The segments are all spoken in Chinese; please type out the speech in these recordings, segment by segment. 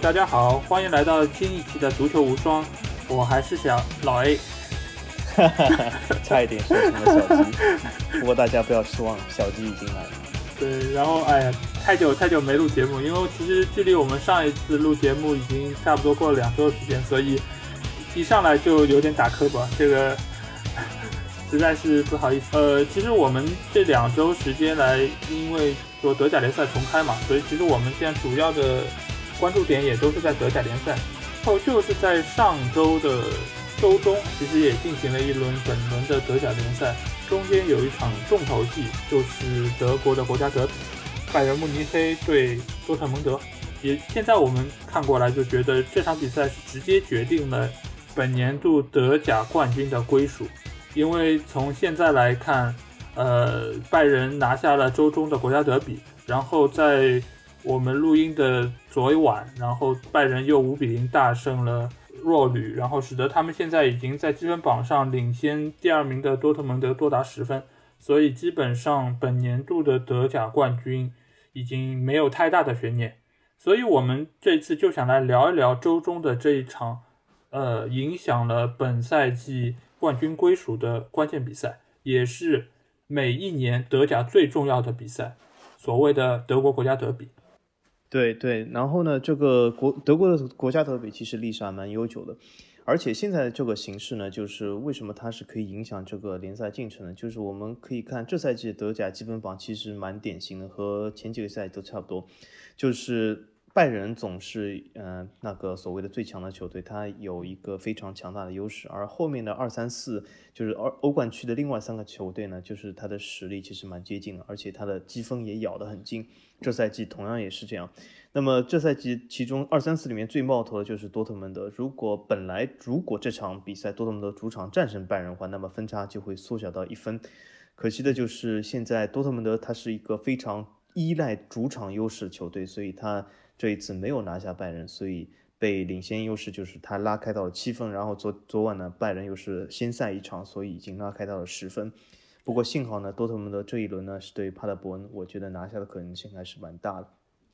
大家好，欢迎来到新一期的足球无双，我还是小老 A，哈哈哈，差一点说成了小鸡，不过大家不要失望，小鸡已经来了。对，然后哎呀，太久太久没录节目，因为其实距离我们上一次录节目已经差不多过了两周时间，所以一上来就有点打磕巴，这个 实在是不好意思。呃，其实我们这两周时间来，因为说德甲联赛重开嘛，所以其实我们现在主要的关注点也都是在德甲联赛。后就是在上周的周中，其实也进行了一轮本轮的德甲联赛。中间有一场重头戏，就是德国的国家德比，拜仁慕尼黑对多特蒙德。也现在我们看过来就觉得这场比赛是直接决定了本年度德甲冠军的归属，因为从现在来看，呃，拜仁拿下了周中的国家德比，然后在我们录音的昨晚，然后拜仁又五比零大胜了。弱旅，然后使得他们现在已经在积分榜上领先第二名的多特蒙德多达十分，所以基本上本年度的德甲冠军已经没有太大的悬念。所以我们这次就想来聊一聊周中的这一场，呃，影响了本赛季冠军归属的关键比赛，也是每一年德甲最重要的比赛，所谓的德国国家德比。对对，然后呢，这个国德国的国家德比其实历史还蛮悠久的，而且现在的这个形势呢，就是为什么它是可以影响这个联赛进程呢？就是我们可以看这赛季德甲积分榜其实蛮典型的，和前几个赛季都差不多，就是。拜仁总是呃那个所谓的最强的球队，他有一个非常强大的优势，而后面的二三四就是欧欧冠区的另外三个球队呢，就是他的实力其实蛮接近的，而且他的积分也咬得很近。这赛季同样也是这样。那么这赛季其中二三四里面最冒头的就是多特蒙德。如果本来如果这场比赛多特蒙德主场战胜拜仁的话，那么分差就会缩小到一分。可惜的就是现在多特蒙德他是一个非常依赖主场优势的球队，所以他。这一次没有拿下拜仁，所以被领先优势就是他拉开到了七分。然后昨昨晚呢，拜仁又是先赛一场，所以已经拉开到了十分。不过幸好呢，多特蒙德这一轮呢是对帕德伯恩，我觉得拿下的可能性还是蛮大的。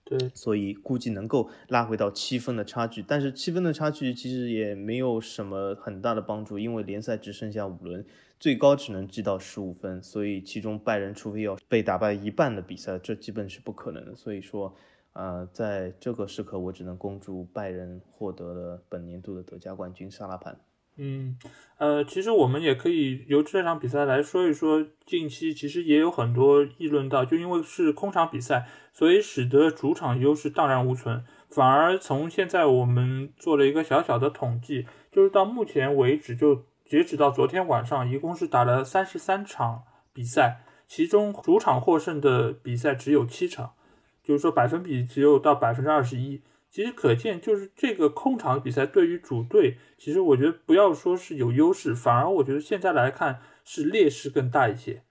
对，所以估计能够拉回到七分的差距。但是七分的差距其实也没有什么很大的帮助，因为联赛只剩下五轮，最高只能积到十五分。所以其中拜仁除非要被打败一半的比赛，这基本是不可能的。所以说。呃，在这个时刻，我只能恭祝拜仁获得了本年度的德甲冠军沙拉盘。嗯，呃，其实我们也可以由这场比赛来说一说，近期其实也有很多议论到，就因为是空场比赛，所以使得主场优势荡然无存，反而从现在我们做了一个小小的统计，就是到目前为止，就截止到昨天晚上，一共是打了三十三场比赛，其中主场获胜的比赛只有七场。就是说百分比只有到百分之二十一，其实可见就是这个空场比赛对于主队，其实我觉得不要说是有优势，反而我觉得现在来看是劣势更大一些，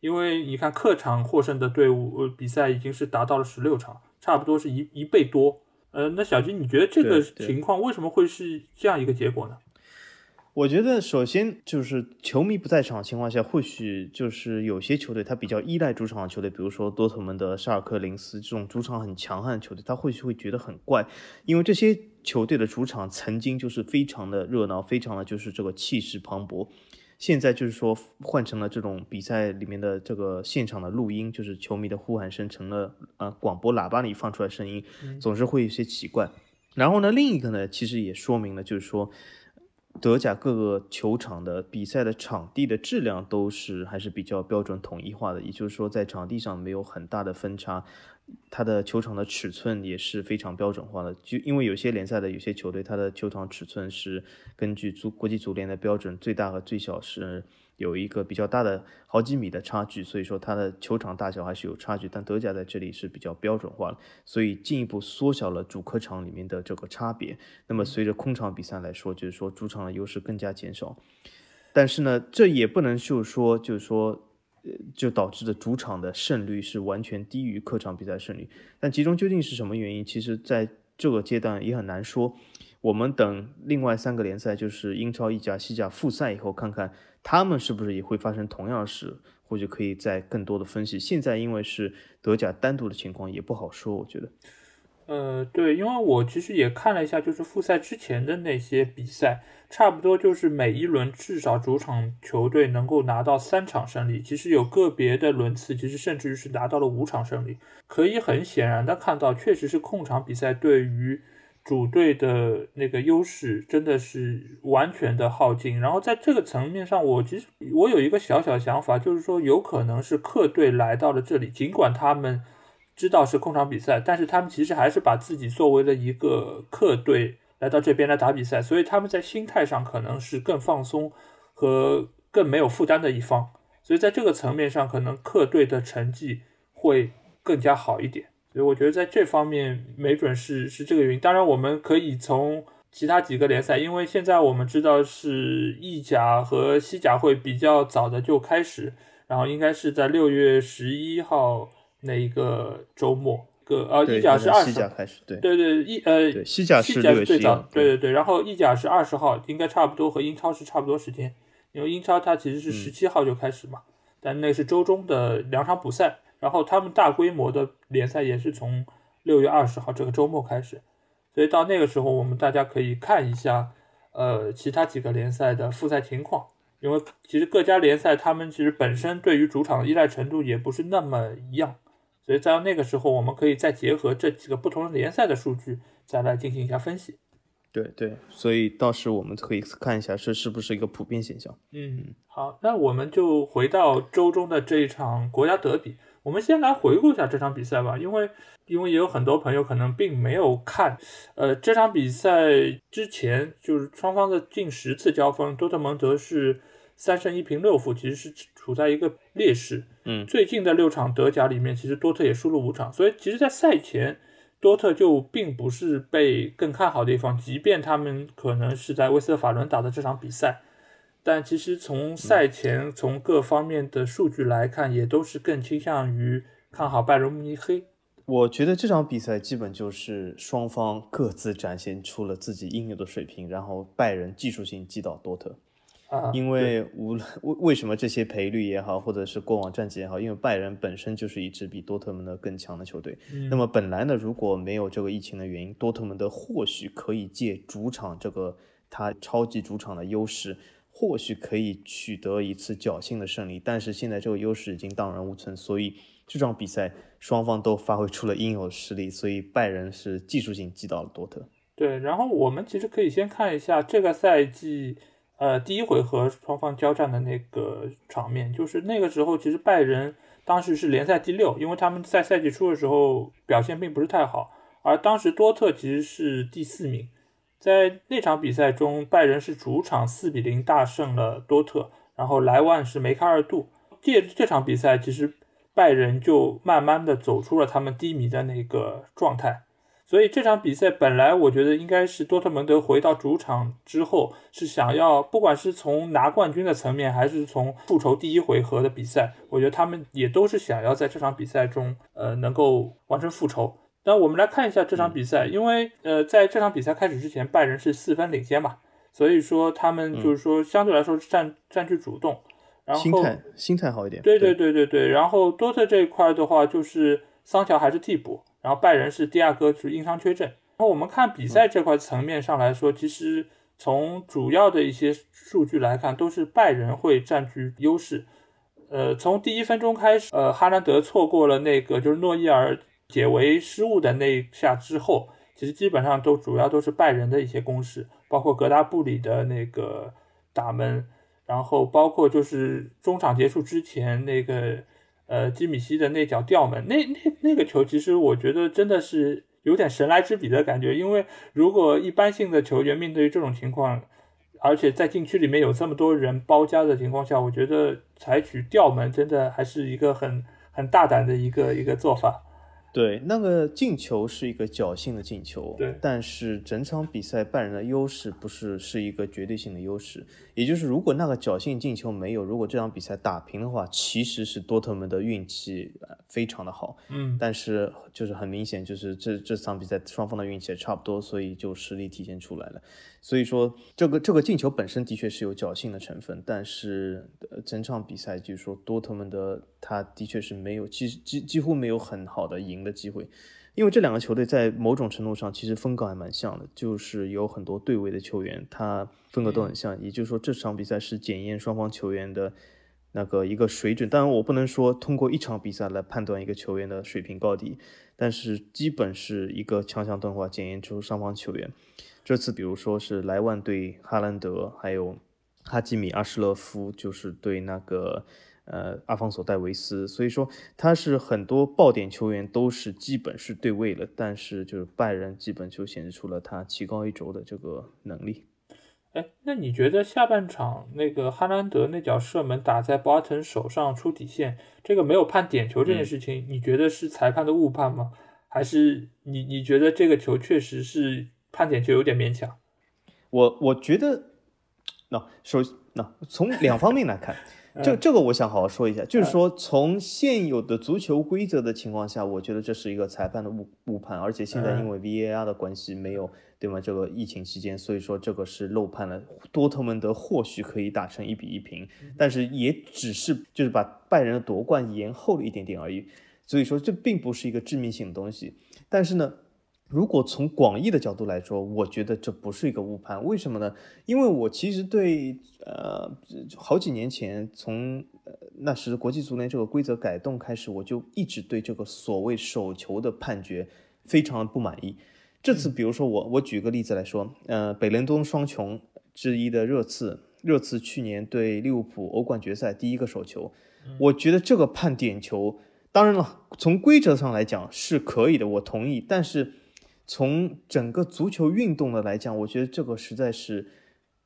因为你看客场获胜的队伍，呃，比赛已经是达到了十六场，差不多是一一倍多。呃，那小金，你觉得这个情况为什么会是这样一个结果呢？我觉得首先就是球迷不在场的情况下，或许就是有些球队他比较依赖主场的球队，比如说多特蒙德、沙尔克林斯这种主场很强悍的球队，他或许会觉得很怪，因为这些球队的主场曾经就是非常的热闹，非常的就是这个气势磅礴。现在就是说换成了这种比赛里面的这个现场的录音，就是球迷的呼喊声成了呃广播喇叭里放出来声音，总是会有些奇怪。然后呢，另一个呢，其实也说明了就是说。德甲各个球场的比赛的场地的质量都是还是比较标准统一化的，也就是说在场地上没有很大的分差，它的球场的尺寸也是非常标准化的。就因为有些联赛的有些球队，它的球场尺寸是根据足国际足联的标准，最大和最小是。有一个比较大的好几米的差距，所以说它的球场大小还是有差距。但德甲在这里是比较标准化的，所以进一步缩小了主客场里面的这个差别。那么随着空场比赛来说，就是说主场的优势更加减少。但是呢，这也不能就是说，就是说，呃，就导致的主场的胜率是完全低于客场比赛胜率。但其中究竟是什么原因，其实在这个阶段也很难说。我们等另外三个联赛，就是英超、意甲、西甲复赛以后，看看。他们是不是也会发生同样的事？或许可以再更多的分析。现在因为是德甲单独的情况，也不好说。我觉得，呃，对，因为我其实也看了一下，就是复赛之前的那些比赛，差不多就是每一轮至少主场球队能够拿到三场胜利。其实有个别的轮次，其实甚至于是拿到了五场胜利。可以很显然的看到，确实是控场比赛对于主队的那个优势真的是完全的耗尽。然后在这个层面上，我其实我有一个小小想法，就是说有可能是客队来到了这里，尽管他们。知道是控场比赛，但是他们其实还是把自己作为了一个客队来到这边来打比赛，所以他们在心态上可能是更放松和更没有负担的一方，所以在这个层面上，可能客队的成绩会更加好一点。所以我觉得在这方面，没准是是这个原因。当然，我们可以从其他几个联赛，因为现在我们知道是意甲和西甲会比较早的就开始，然后应该是在六月十一号。那一个周末，个呃，意甲是二十，开始，对对对，意呃，西甲是最早，对对对，然后意甲是二十号，应该差不多和英超是差不多时间，因为英超它其实是十七号就开始嘛，但那是周中的两场补赛，然后他们大规模的联赛也是从六月二十号这个周末开始，所以到那个时候我们大家可以看一下，呃，其他几个联赛的复赛情况，因为其实各家联赛他们其实本身对于主场的依赖程度也不是那么一样。所以在那个时候，我们可以再结合这几个不同的联赛的数据，再来进行一下分析。对对，所以到时我们可以看一下这是不是一个普遍现象。嗯，好，那我们就回到周中的这一场国家德比，我们先来回顾一下这场比赛吧，因为因为也有很多朋友可能并没有看，呃，这场比赛之前就是双方的近十次交锋，多特蒙德是三胜一平六负，其实是处在一个劣势。嗯，最近的六场德甲里面，其实多特也输了五场，所以其实，在赛前，多特就并不是被更看好的一方，即便他们可能是在威斯特法伦打的这场比赛，但其实从赛前从各方面的数据来看，也都是更倾向于看好拜仁慕尼黑。我觉得这场比赛基本就是双方各自展现出了自己应有的水平，然后拜仁技术性击倒多特。因为无论为为什么这些赔率也好，或者是过往战绩也好，因为拜仁本身就是一支比多特蒙德更强的球队。那么本来呢，如果没有这个疫情的原因，多特蒙德或许可以借主场这个他超级主场的优势，或许可以取得一次侥幸的胜利。但是现在这个优势已经荡然无存，所以这场比赛双方都发挥出了应有的实力，所以拜仁是技术性击倒了多特。对，然后我们其实可以先看一下这个赛季。呃，第一回合双方交战的那个场面，就是那个时候，其实拜仁当时是联赛第六，因为他们在赛季初的时候表现并不是太好，而当时多特其实是第四名。在那场比赛中，拜仁是主场四比零大胜了多特，然后莱万是梅开二度。借这场比赛，其实拜仁就慢慢的走出了他们低迷的那个状态。所以这场比赛本来我觉得应该是多特蒙德回到主场之后是想要，不管是从拿冠军的层面，还是从复仇第一回合的比赛，我觉得他们也都是想要在这场比赛中，呃，能够完成复仇。那我们来看一下这场比赛，因为呃，在这场比赛开始之前，拜仁是四分领先嘛，所以说他们就是说相对来说占占据主动，然后心态心态好一点。对对对对对，然后多特这一块的话，就是桑乔还是替补。然后拜仁是第二个，是因伤缺阵。然后我们看比赛这块层面上来说，其实从主要的一些数据来看，都是拜仁会占据优势。呃，从第一分钟开始，呃，哈兰德错过了那个就是诺伊尔解围失误的那一下之后，其实基本上都主要都是拜仁的一些攻势，包括格达布里的那个打门，然后包括就是中场结束之前那个。呃，基米希的那脚吊门，那那那个球，其实我觉得真的是有点神来之笔的感觉。因为如果一般性的球员面对这种情况，而且在禁区里面有这么多人包夹的情况下，我觉得采取吊门真的还是一个很很大胆的一个一个做法。对，那个进球是一个侥幸的进球，对，但是整场比赛拜仁的优势不是是一个绝对性的优势，也就是如果那个侥幸进球没有，如果这场比赛打平的话，其实是多特蒙德运气非常的好，嗯，但是就是很明显，就是这这场比赛双方的运气也差不多，所以就实力体现出来了。所以说，这个这个进球本身的确是有侥幸的成分，但是呃整场比赛就是说多特蒙德他的确是没有，几几几乎没有很好的赢的机会，因为这两个球队在某种程度上其实风格还蛮像的，就是有很多对位的球员，他风格都很像。也就是说，这场比赛是检验双方球员的那个一个水准。当然，我不能说通过一场比赛来判断一个球员的水平高低，但是基本是一个强强对话，检验出双方球员。这次比如说是莱万对哈兰德，还有哈基米阿什勒夫，就是对那个。呃，阿方索戴维斯，所以说他是很多爆点球员都是基本是对位了，但是就是拜仁基本就显示出了他棋高一轴的这个能力。哎，那你觉得下半场那个哈兰德那脚射门打在博阿滕手上出底线，这个没有判点球这件事情，你觉得是裁判的误判吗？还是你你觉得这个球确实是判点就有点勉强？我我觉得，那首那从两方面来看。这这个我想好好说一下，就是说从现有的足球规则的情况下，我觉得这是一个裁判的误误判，而且现在因为 VAR 的关系没有，对吗？这个疫情期间，所以说这个是漏判了。多特蒙德或许可以打成一比一平，但是也只是就是把拜仁的夺冠延后了一点点而已，所以说这并不是一个致命性的东西。但是呢。如果从广义的角度来说，我觉得这不是一个误判。为什么呢？因为我其实对呃好几年前从呃那时国际足联这个规则改动开始，我就一直对这个所谓手球的判决非常不满意。这次比如说我我举个例子来说，呃北伦敦双雄之一的热刺，热刺去年对利物浦欧冠决赛第一个手球，我觉得这个判点球，当然了，从规则上来讲是可以的，我同意，但是。从整个足球运动的来讲，我觉得这个实在是，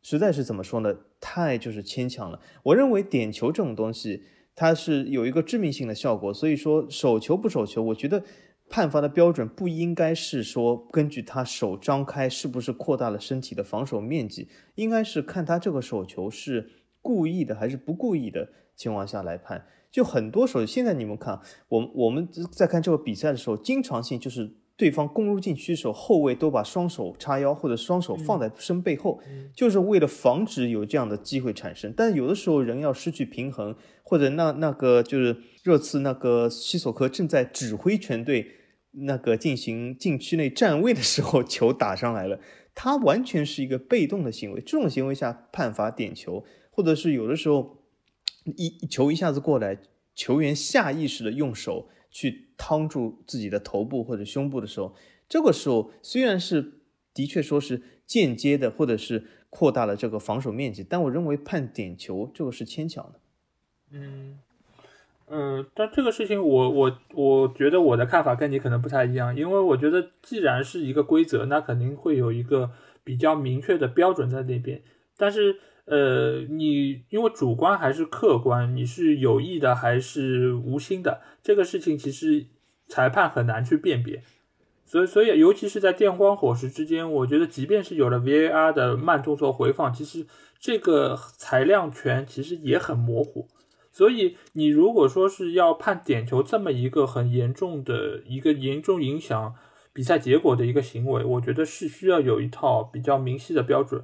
实在是怎么说呢？太就是牵强了。我认为点球这种东西，它是有一个致命性的效果。所以说手球不手球，我觉得判罚的标准不应该是说根据他手张开是不是扩大了身体的防守面积，应该是看他这个手球是故意的还是不故意的情况下来判。就很多时候，现在你们看，我我们在看这个比赛的时候，经常性就是。对方攻入禁区的时候，后卫都把双手叉腰或者双手放在身背后，就是为了防止有这样的机会产生。但有的时候人要失去平衡，或者那那个就是热刺那个西索科正在指挥全队那个进行禁区内站位的时候，球打上来了，他完全是一个被动的行为。这种行为下判罚点球，或者是有的时候一球一下子过来，球员下意识的用手。去趟住自己的头部或者胸部的时候，这个时候虽然是的确说是间接的，或者是扩大了这个防守面积，但我认为判点球这个是牵强的。嗯，嗯，但这个事情我我我觉得我的看法跟你可能不太一样，因为我觉得既然是一个规则，那肯定会有一个比较明确的标准在那边，但是。呃，你因为主观还是客观，你是有意的还是无心的，这个事情其实裁判很难去辨别，所以所以尤其是在电光火石之间，我觉得即便是有了 VAR 的慢动作回放，其实这个裁量权其实也很模糊，所以你如果说是要判点球这么一个很严重的一个严重影响比赛结果的一个行为，我觉得是需要有一套比较明晰的标准。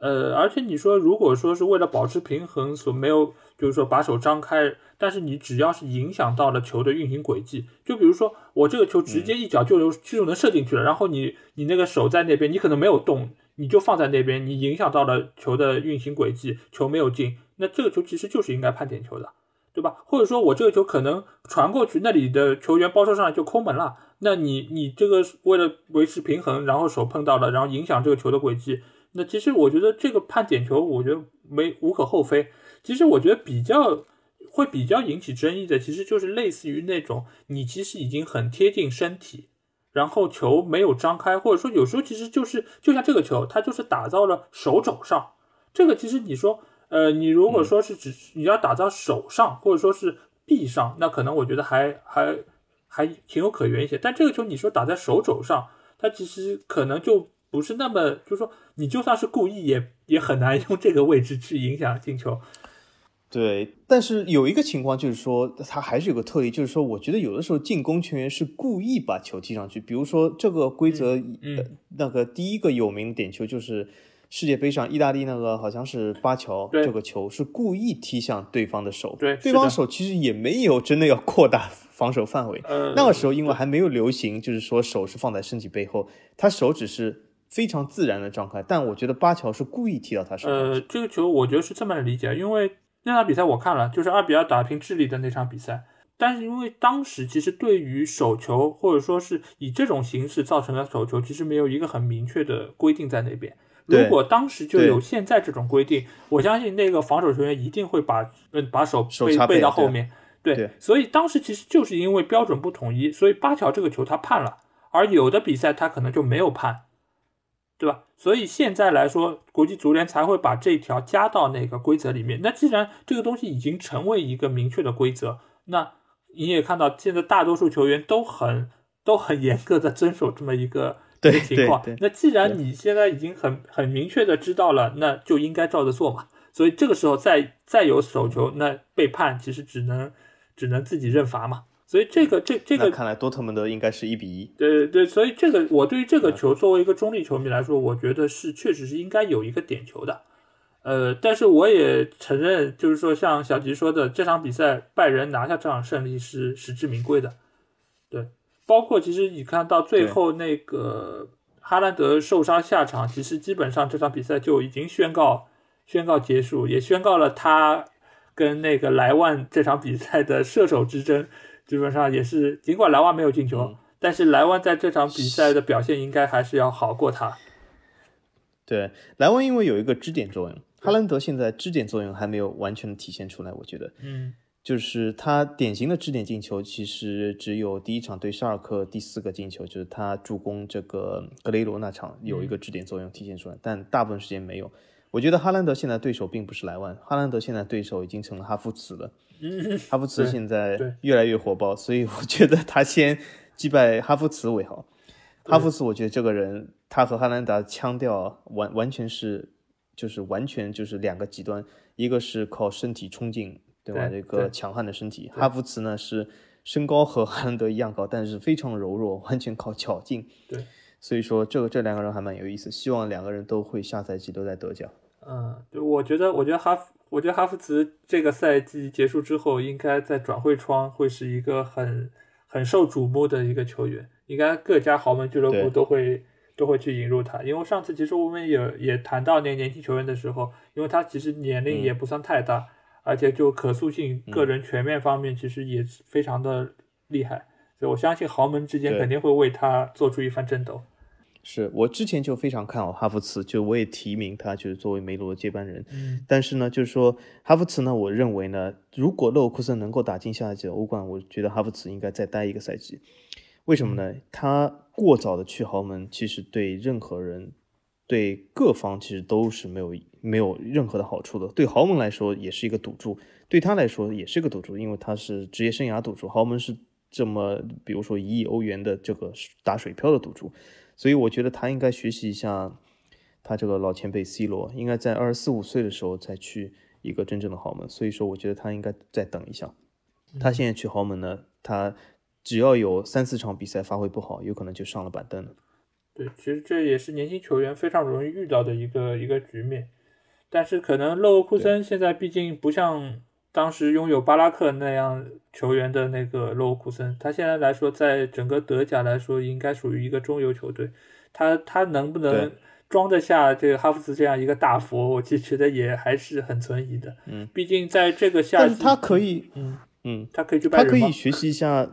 呃，而且你说，如果说是为了保持平衡，所没有，就是说把手张开，但是你只要是影响到了球的运行轨迹，就比如说我这个球直接一脚就能就能射进去了，然后你你那个手在那边，你可能没有动，你就放在那边，你影响到了球的运行轨迹，球没有进，那这个球其实就是应该判点球的，对吧？或者说我这个球可能传过去，那里的球员包抄上来就空门了，那你你这个为了维持平衡，然后手碰到了，然后影响这个球的轨迹。那其实我觉得这个判点球，我觉得没无可厚非。其实我觉得比较会比较引起争议的，其实就是类似于那种你其实已经很贴近身体，然后球没有张开，或者说有时候其实就是就像这个球，它就是打到了手肘上。这个其实你说，呃，你如果说是只你要打到手上，或者说是臂上，那可能我觉得还还还情有可原一些。但这个球你说打在手肘上，它其实可能就。不是那么，就是说，你就算是故意，也也很难用这个位置去影响进球。对，但是有一个情况就是说，他还是有个特例，就是说，我觉得有的时候进攻球员是故意把球踢上去。比如说，这个规则，那个第一个有名点球就是世界杯上意大利那个好像是巴乔对这个球是故意踢向对方的手，对对方手其实也没有真的要扩大防守范围。嗯，那个时候因为还没有流行，就是说手是放在身体背后，他手只是非常自然的张开。但我觉得巴乔是故意踢到他身上。呃，这个球我觉得是这么理解，因为那场比赛我看了，就是二比二打平智利的那场比赛。但是因为当时其实对于手球或者说是以这种形式造成的手球，其实没有一个很明确的规定在那边。如果当时就有现在这种规定，我相信那个防守球员一定会把嗯把手背背到后面。对，对所以当时其实就是因为标准不统一，所以巴乔这个球他判了，而有的比赛他可能就没有判，对吧？所以现在来说，国际足联才会把这条加到那个规则里面。那既然这个东西已经成为一个明确的规则，那你也看到现在大多数球员都很都很严格的遵守这么一个对一个情况。那既然你现在已经很很明确的知道了，那就应该照着做嘛。所以这个时候再再有手球，那被判其实只能只能自己认罚嘛。所以这个这这个看来多特蒙德应该是一比一。对对，所以这个我对于这个球作为一个中立球迷来说，我觉得是确实是应该有一个点球的。呃，但是我也承认，就是说像小吉说的，这场比赛拜仁拿下这场胜利是实至名归的。对，包括其实你看到最后那个哈兰德受伤下场，其实基本上这场比赛就已经宣告宣告结束，也宣告了他跟那个莱万这场比赛的射手之争。基本上也是，尽管莱万没有进球，嗯但是莱万在这场比赛的表现应该还是要好过他。对，莱万因为有一个支点作用，哈兰德现在支点作用还没有完全的体现出来，我觉得。嗯就是他典型的支点进球，其实只有第一场对沙尔克第四个进球，就是他助攻这个格雷罗那场有一个支点作用体现出来，但大部分时间没有。我觉得哈兰德现在对手并不是莱万，哈兰德现在对手已经成了哈弗茨了。嗯，哈弗茨现在越来越火爆，所以我觉得他先击败哈弗茨为好。哈弗茨，我觉得这个人他和哈兰达腔调完完全是就是完全就是两个极端，一个是靠身体冲劲，对吧？对这个强悍的身体，哈弗茨呢是身高和哈兰德一样高，但是非常柔弱，完全靠巧劲。对，所以说这个这两个人还蛮有意思，希望两个人都会下赛季都在德甲。嗯，对，我觉得，我觉得哈弗，我觉得哈弗茨这个赛季结束之后，应该在转会窗会是一个很很受瞩目的一个球员，应该各家豪门俱乐部都会都会去引入他。因为上次其实我们也也谈到那年轻球员的时候，因为他其实年龄也不算太大，而且就可塑性、个人全面方面其实也非常的厉害，所以我相信豪门之间肯定会为他做出一番争斗。是我之前就非常看好哈弗茨，就我也提名他就是作为梅罗的接班人。嗯但是呢，就是说哈弗茨呢，我认为呢，如果勒沃库森能够打进下一届欧冠，我觉得哈弗茨应该再待一个赛季。为什么呢？他过早的去豪门，其实对任何人、对各方其实都是没有没有任何的好处的。对豪门来说也是一个赌注，对他来说也是一个赌注，因为他是职业生涯赌注。豪门是这么，比如说一亿欧元的这个打水漂的赌注，所以我觉得他应该学习一下他这个老前辈 C 罗，应该在二十四五岁的时候才去一个真正的豪门。所以说，我觉得他应该再等一下。他现在去豪门呢，他只要有三四场比赛发挥不好，有可能就上了板凳了。对，其实这也是年轻球员非常容易遇到的一个一个局面，但是可能勒沃库森现在毕竟不像当时拥有巴拉克那样球员的那个勒沃库森，他现在来说，在整个德甲来说，应该属于一个中游球队，他他能不能装得下这个哈弗茨这样一个大佛，我其实觉得也还是很存疑的。嗯，毕竟在这个夏季，但是他可以，嗯，嗯，他可以去拜他可以？学习一下，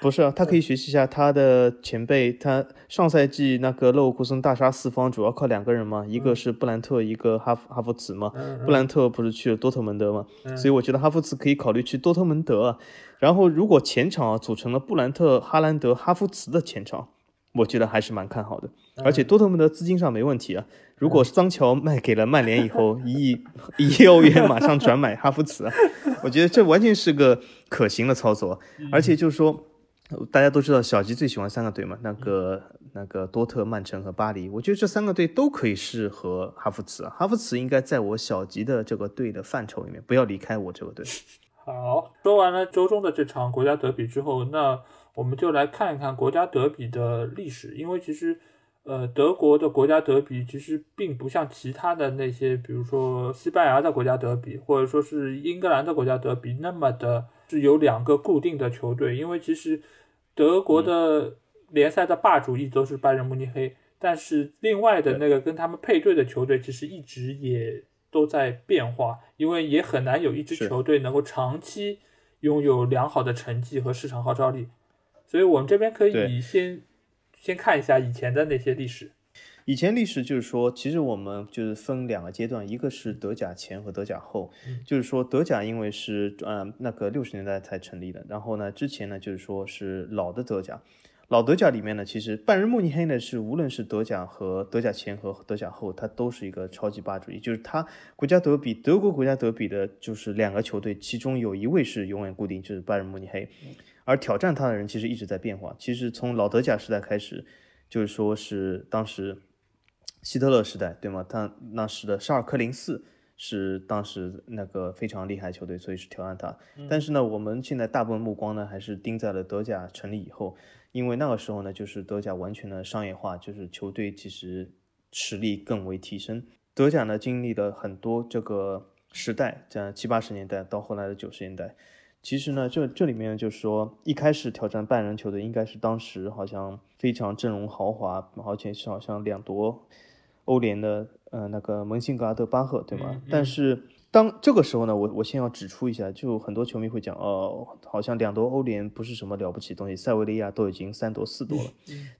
不是啊，他可以学习一下他的前辈。他上赛季那个勒沃库森大杀四方，主要靠两个人嘛，一个是布兰特，一个哈弗哈弗茨嘛。嗯布兰特不是去了多特蒙德嘛，嗯所以我觉得哈弗茨可以考虑去多特蒙德啊。然后如果前场啊组成了布兰特、哈兰德、哈弗茨的前场，我觉得还是蛮看好的。而且多特蒙德资金上没问题啊。如果桑乔卖给了曼联以后，一亿一亿欧元马上转买哈弗茨啊，我觉得这完全是个可行的操作。而且就是说，呃大家都知道小吉最喜欢三个队嘛，那个那个多特、曼城和巴黎，我觉得这三个队都可以适合哈弗茨啊。哈弗茨应该在我小吉的这个队的范畴里面，不要离开我这个队。好，说完了周中的这场国家德比之后，那我们就来看一看国家德比的历史，因为其实，呃，德国的国家德比其实并不像其他的那些，比如说西班牙的国家德比，或者说是英格兰的国家德比那么的，是有两个固定的球队。因为其实德国的联赛的霸主一直都是拜仁慕尼黑，但是另外的那个跟他们配对的球队其实一直也都在变化，因为也很难有一支球队能够长期拥有良好的成绩和市场号召力。所以我们这边可以先。先看一下以前的那些历史。以前历史就是说，其实我们就是分两个阶段，一个是德甲前和德甲后。就是说，德甲因为是呃那个六十年代才成立的，然后呢，之前呢就是说是老的德甲。老德甲里面呢，其实拜仁慕尼黑呢是无论是德甲和德甲前和德甲后，它都是一个超级霸主，也就是它国家德比德国国家德比的就是两个球队，其中有一位是永远固定，就是拜仁慕尼黑。而挑战他的人其实一直在变化。其实从老德甲时代开始，就是说是当时希特勒时代，对吗？他那时的沙尔克零四是当时那个非常厉害球队，所以是挑战他。但是呢，我们现在大部分目光呢还是盯在了德甲成立以后，因为那个时候呢，就是德甲完全的商业化，就是球队其实实力更为提升。德甲呢经历了很多这个时代，在七八十年代到后来的九十年代。其实呢，这这里面就是说，一开始挑战拜仁球队应该是当时好像非常阵容豪华，而且是好像两夺欧联的，呃，那个门兴格拉德巴赫，对吗？但是当这个时候呢，我我先要指出一下，就很多球迷会讲，哦，好像两夺欧联不是什么了不起的东西，塞维利亚都已经三夺四夺了，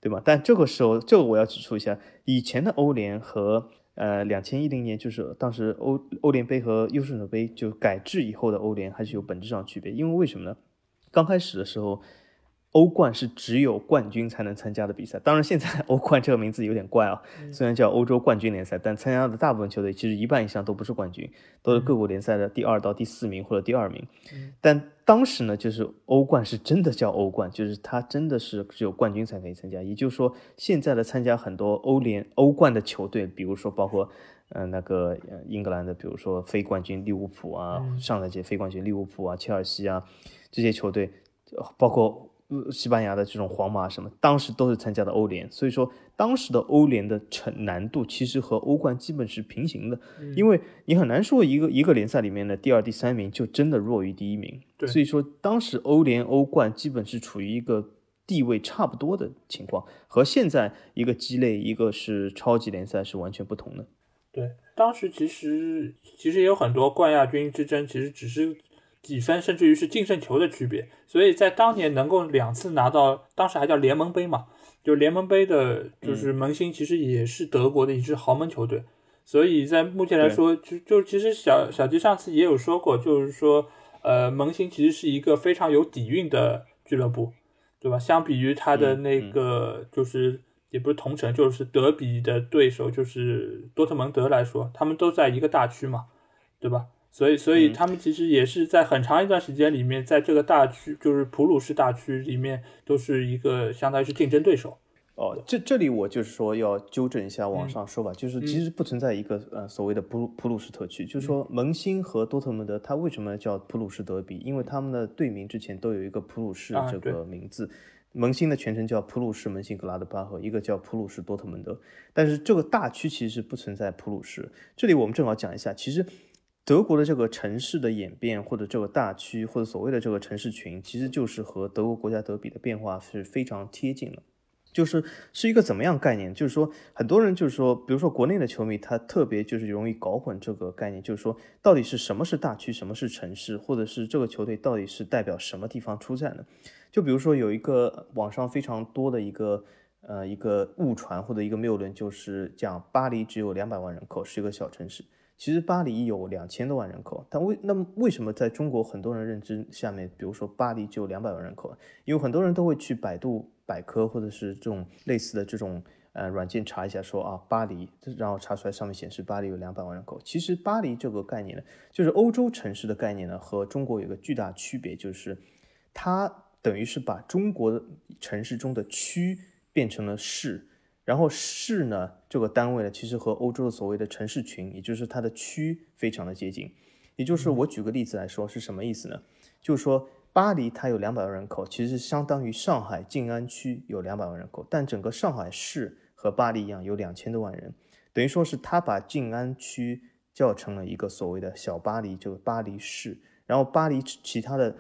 对吗？但这个时候，这个我要指出一下，以前的欧联和。呃，两千一零年就是当时欧欧联杯和优胜者杯就改制以后的欧联还是有本质上区别，因为为什么呢？刚开始的时候。欧冠是只有冠军才能参加的比赛，当然现在 欧冠这个名字有点怪啊，虽然叫欧洲冠军联赛，但参加的大部分球队其实一半以上都不是冠军，都是各国联赛的第二到第四名或者第二名。但当时呢，就是欧冠是真的叫欧冠，就是它真的是只有冠军才可以参加。也就是说，现在的参加很多欧联欧冠的球队，比如说包括嗯那个英格兰的，比如说非冠军利物浦啊，上赛季非冠军利物浦啊、切尔西啊这些球队，包括。西班牙的这种皇马什么，当时都是参加的欧联，所以说当时的欧联的成难度其实和欧冠基本是平行的，因为你很难说一个一个联赛里面的第二、第三名就真的弱于第一名，所以说当时欧联、欧冠基本是处于一个地位差不多的情况，和现在一个鸡肋，一个是超级联赛是完全不同的。对，当时其实其实也有很多冠亚军之争，其实只是。几分，甚至于是净胜球的区别，所以在当年能够两次拿到，当时还叫联盟杯嘛，就联盟杯的，就是门兴其实也是德国的一支豪门球队，所以在目前来说，就就其实小小吉上次也有说过，就是说，呃，门兴其实是一个非常有底蕴的俱乐部，对吧？相比于他的那个，就是也不是同城，就是德比的对手，就是多特蒙德来说，他们都在一个大区嘛，对吧？所以，所以他们其实也是在很长一段时间里面，在这个大区，就是普鲁士大区里面，都是一个相当于是竞争对手。哦，这这里我就是说要纠正一下网上说法，就是其实不存在一个呃所谓的普鲁普鲁士特区，就是说门兴和多特蒙德，它为什么叫普鲁士德比？因为他们的队名之前都有一个普鲁士这个名字，门兴的全称叫普鲁士门兴格拉德巴赫，一个叫普鲁士多特蒙德，但是这个大区其实不存在普鲁士。这里我们正好讲一下，其实。德国的这个城市的演变，或者这个大区，或者所谓的这个城市群，其实就是和德国国家德比的变化是非常贴近的。就是是一个怎么样概念？就是说，很多人就是说，比如说国内的球迷，他特别就是容易搞混这个概念，就是说，到底是什么是大区，什么是城市，或者是这个球队到底是代表什么地方出战的？就比如说有一个网上非常多的一个呃一个误传或者一个谬论，就是讲巴黎只有两百万人口，是一个小城市。其实巴黎有两千多万人口，但为那么为什么在中国很多人认知下面，比如说巴黎只有两百万人口？因为很多人都会去百度百科或者是这种类似的这种呃软件查一下，说啊巴黎，然后查出来上面显示巴黎有两百万人口。其实巴黎这个概念呢，就是欧洲城市的概念呢，和中国有个巨大区别，就是它等于是把中国城市中的区变成了市。然后市呢，这个单位呢，其实和欧洲的所谓的城市群，也就是它的区非常的接近。也就是我举个例子来说，是什么意思呢？就是说巴黎它有两百万人口，其实相当于上海静安区有两百万人口，但整个上海市。和巴黎一样有两千多万人，等于说是他把静安区叫成了一个所谓的小巴黎，就巴黎市。然后巴黎其他的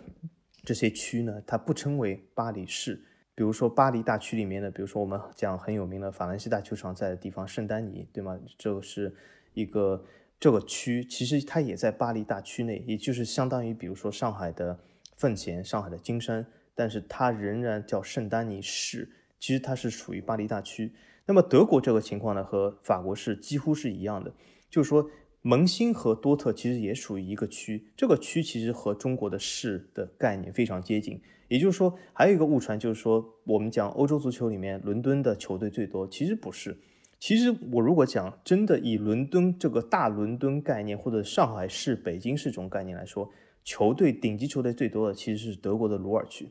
这些区呢，它不称为巴黎市。比如说巴黎大区里面的，比如说我们讲很有名的法兰西大球场在的地方圣丹尼，对吗？这个是一个这个区，其实它也在巴黎大区内，也就是相当于比如说上海的奉贤、上海的金山，但是它仍然叫圣丹尼市，其实它是属于巴黎大区。那么德国这个情况呢，和法国是几乎是一样的，就是说蒙辛和多特其实也属于一个区，这个区其实和中国的市的概念非常接近。也就是说，还有一个误传，就是说我们讲欧洲足球里面伦敦的球队最多，其实不是。其实我如果讲真的以伦敦这个大伦敦概念，或者上海市、北京市这种概念来说，球队顶级球队最多的其实是德国的鲁尔区。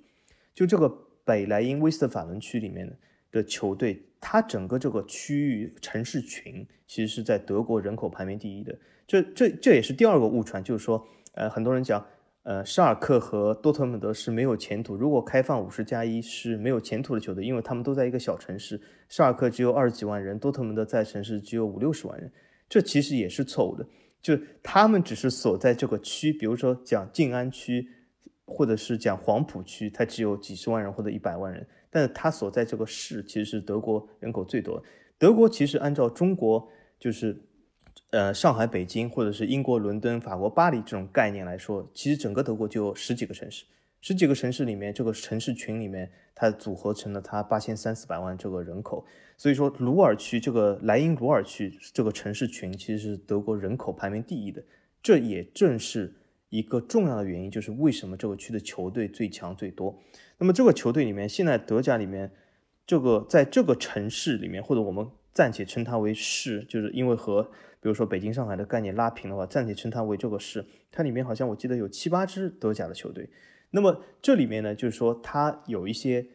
就这个北莱茵威斯特法伦区里面的球队，它整个这个区域城市群其实是在德国人口排名第一的。这这这也是第二个误传，就是说，呃，很多人讲。呃，沙尔克和多特蒙德是没有前途。如果开放五十加一是没有前途的球队，因为他们都在一个小城市。沙尔克只有二十几万人，多特蒙德在城市只有五六十万人，这其实也是错误的。就他们只是所在这个区，比如说讲静安区，或者是讲黄浦区，它只有几十万人或者一百万人，但是它所在这个市其实是德国人口最多。德国其实按照中国就是。呃，上海、北京，或者是英国伦敦、法国巴黎这种概念来说，其实整个德国就有十几个城市，十几个城市里面，这个城市群里面，它组合成了它八千三四百万这个人口。所以说，鲁尔区这个莱茵鲁尔区这个城市群，其实是德国人口排名第一的。这也正是一个重要的原因，就是为什么这个区的球队最强最多。那么这个球队里面，现在德甲里面，这个在这个城市里面，或者我们暂且称它为市，就是因为和比如说北京、上海的概念拉平的话，暂且称它为这个市。它里面好像我记得有七八支德甲的球队。那么这里面呢，就是说它有一些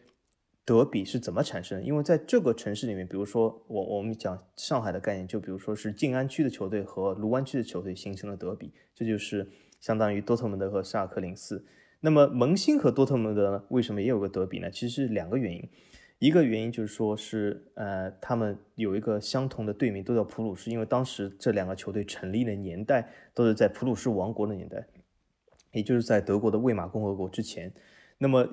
德比是怎么产生？因为在这个城市里面，比如说我我们讲上海的概念，就比如说是静安区的球队和卢湾区的球队形成了德比，这就是相当于多特蒙德和沙尔克零四。那么蒙辛和多特蒙德呢，为什么也有个德比呢？其实是两个原因。一个原因就是说，是呃，他们有一个相同的队名，都叫普鲁士，因为当时这两个球队成立的年代都是在普鲁士王国的年代，也就是在德国的魏玛共和国之前。那么，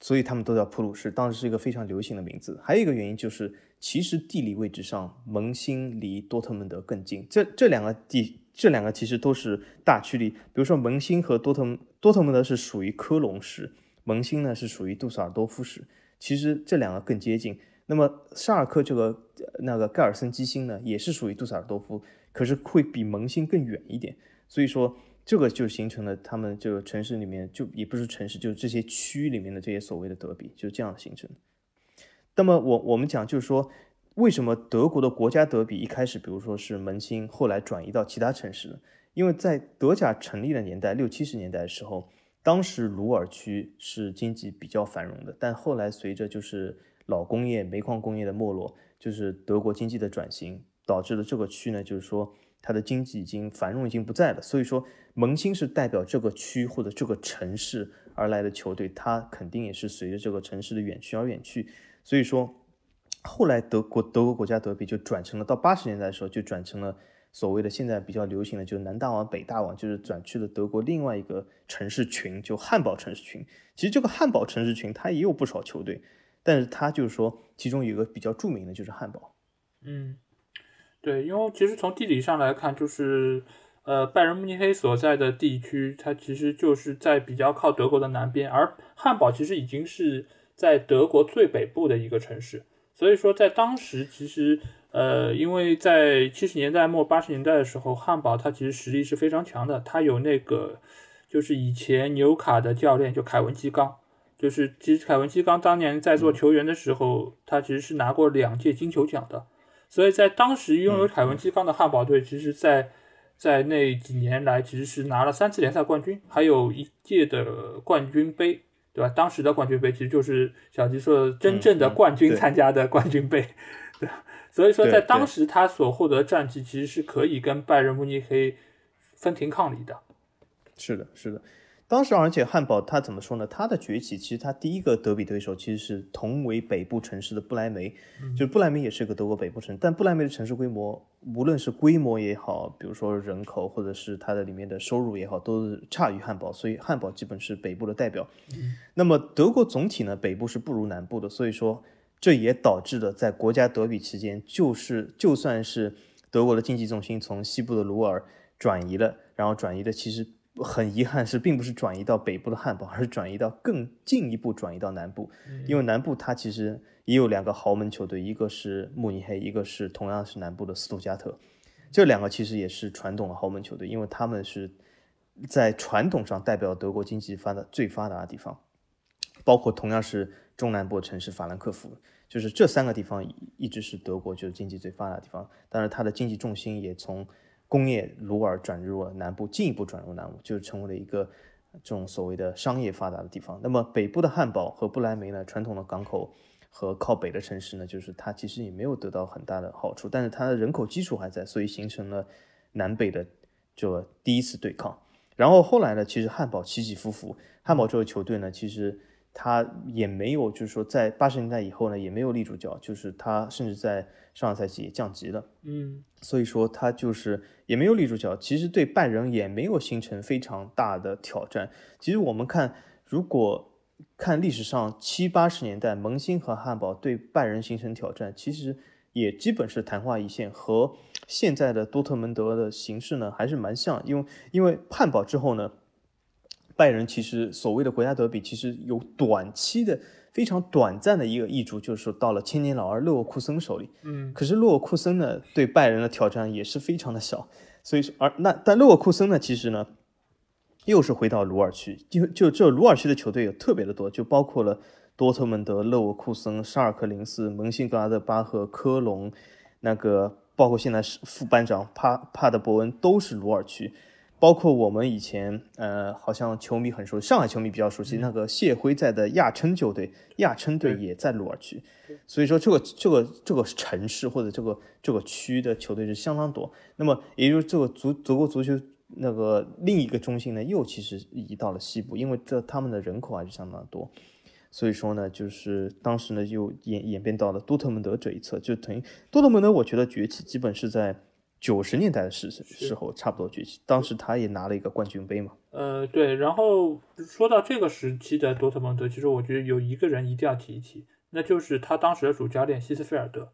所以他们都叫普鲁士，当时是一个非常流行的名字。还有一个原因就是，其实地理位置上，蒙辛离多特蒙德更近。这这两个地，这两个其实都是大区里，比如说蒙辛和多特多特蒙德是属于科隆市，蒙辛呢是属于杜塞尔多夫市。其实这两个更接近。那么沙尔克这个那个盖尔森基辛呢，也是属于杜塞尔多夫，可是会比蒙辛更远一点。所以说这个就形成了他们这个城市里面就也不是城市，就是这些区里面的这些所谓的德比，就是这样形成的。那么我我们讲就是说，为什么德国的国家德比一开始，比如说是门兴，后来转移到其他城市呢？因为在德甲成立的年代，六七十年代的时候。当时鲁尔区是经济比较繁荣的，但后来随着就是老工业、煤矿工业的没落，就是德国经济的转型，导致了这个区呢，就是说它的经济已经繁荣已经不在了。所以说，蒙辛是代表这个区或者这个城市而来的球队，它肯定也是随着这个城市的远去而远去。所以说，后来德国德国国家德比就转成了到八十年代的时候就转成了。所谓的现在比较流行的，就是南大王、北大王，就是转去了德国另外一个城市群，就汉堡城市群。其实这个汉堡城市群它也有不少球队，但是它就是说，其中有一个比较著名的就是汉堡。嗯，对，因为其实从地理上来看，就是呃，拜仁慕尼黑所在的地区，它其实就是在比较靠德国的南边，而汉堡其实已经是在德国最北部的一个城市，所以说在当时其实。呃，因为在七十年代末八十年代的时候，汉堡它其实实力是非常强的，它有那个就是以前纽卡的教练就凯文基冈，就是其实凯文基冈当年在做球员的时候，他其实是拿过两届金球奖的，所以在当时拥有凯文基冈的汉堡队，其实在在那几年来其实是拿了三次联赛冠军，还有一届的冠军杯，对吧？当时的冠军杯其实就是小吉说的真正的冠军参加的冠军杯，对。所以说，在当时他所获得的战绩，其实是可以跟拜仁慕尼黑分庭抗礼的。是的，是的。当时而且汉堡它怎么说呢？它的崛起其实它第一个德比对手其实是同为北部城市的不莱梅，就是不莱梅也是个德国北部城，但不莱梅的城市规模，无论是规模也好，比如说人口或者是它的里面的收入也好，都是差于汉堡，所以汉堡基本是北部的代表。那么德国总体呢，北部是不如南部的，所以说这也导致了在国家德比期间，就是就算是德国的经济重心从西部的鲁尔转移了，然后转移的其实。很遗憾是，并不是转移到北部的汉堡，而是转移到更进一步转移到南部。因为南部它其实也有两个豪门球队，一个是慕尼黑，一个是同样是南部的斯图加特。这两个其实也是传统的豪门球队，因为他们是在传统上代表德国经济发的最发达的地方。包括同样是中南部城市法兰克福，就是这三个地方一直是德国就是经济最发达的地方。但是它的经济重心也从工业鲁尔转入了南部，进一步转入南部，就成为了一个这种所谓的商业发达的地方。那么北部的汉堡和不来梅呢？传统的港口和靠北的城市呢？就是它其实也没有得到很大的好处，但是它的人口基础还在，所以形成了南北的这第一次对抗。然后后来呢？其实汉堡起起伏伏，汉堡这个球队呢，其实。他也没有，就是说，在八十年代以后呢，也没有立住脚，就是他甚至在上个赛季也降级了，嗯，所以说他就是也没有立住脚。其实对拜仁也没有形成非常大的挑战。其实我们看，如果看历史上七八十年代，蒙辛和汉堡对拜仁形成挑战，其实也基本是昙花一现，和现在的多特蒙德的形式呢还是蛮像。因为因为汉堡之后呢。拜仁其实所谓的国家德比，其实有短期的非常短暂的一个易主，就是说到了千年老二勒沃库森手里。嗯，可是勒沃库森呢，对拜仁的挑战也是非常的小。所以说，而那但勒沃库森呢，其实呢，又是回到鲁尔区，就就这鲁尔区的球队有特别的多，就包括了多特蒙德、勒沃库森、沙尔克林斯、蒙辛格拉德巴赫、科隆，那个包括现在是副班长帕帕德伯恩都是鲁尔区。包括我们以前，呃，好像球迷很熟悉，上海球迷比较熟悉那个谢晖在的亚琛球队，亚琛队也在鲁尔区，所以说这个这个这个城市或者这个这个区的球队是相当多。那么，也就是这个足德国足球那个另一个中心呢，又其实移到了西部，因为这他们的人口还是相当多，所以说呢，就是当时呢又演演变到了多特蒙德这一侧，就等于多特蒙德，我觉得崛起基本是在。九十年代的时时候，差不多崛起。当时他也拿了一个冠军杯嘛。呃，对。然后说到这个时期的多特蒙德，其实我觉得有一个人一定要提一提，那就是他当时的主教练希斯菲尔德。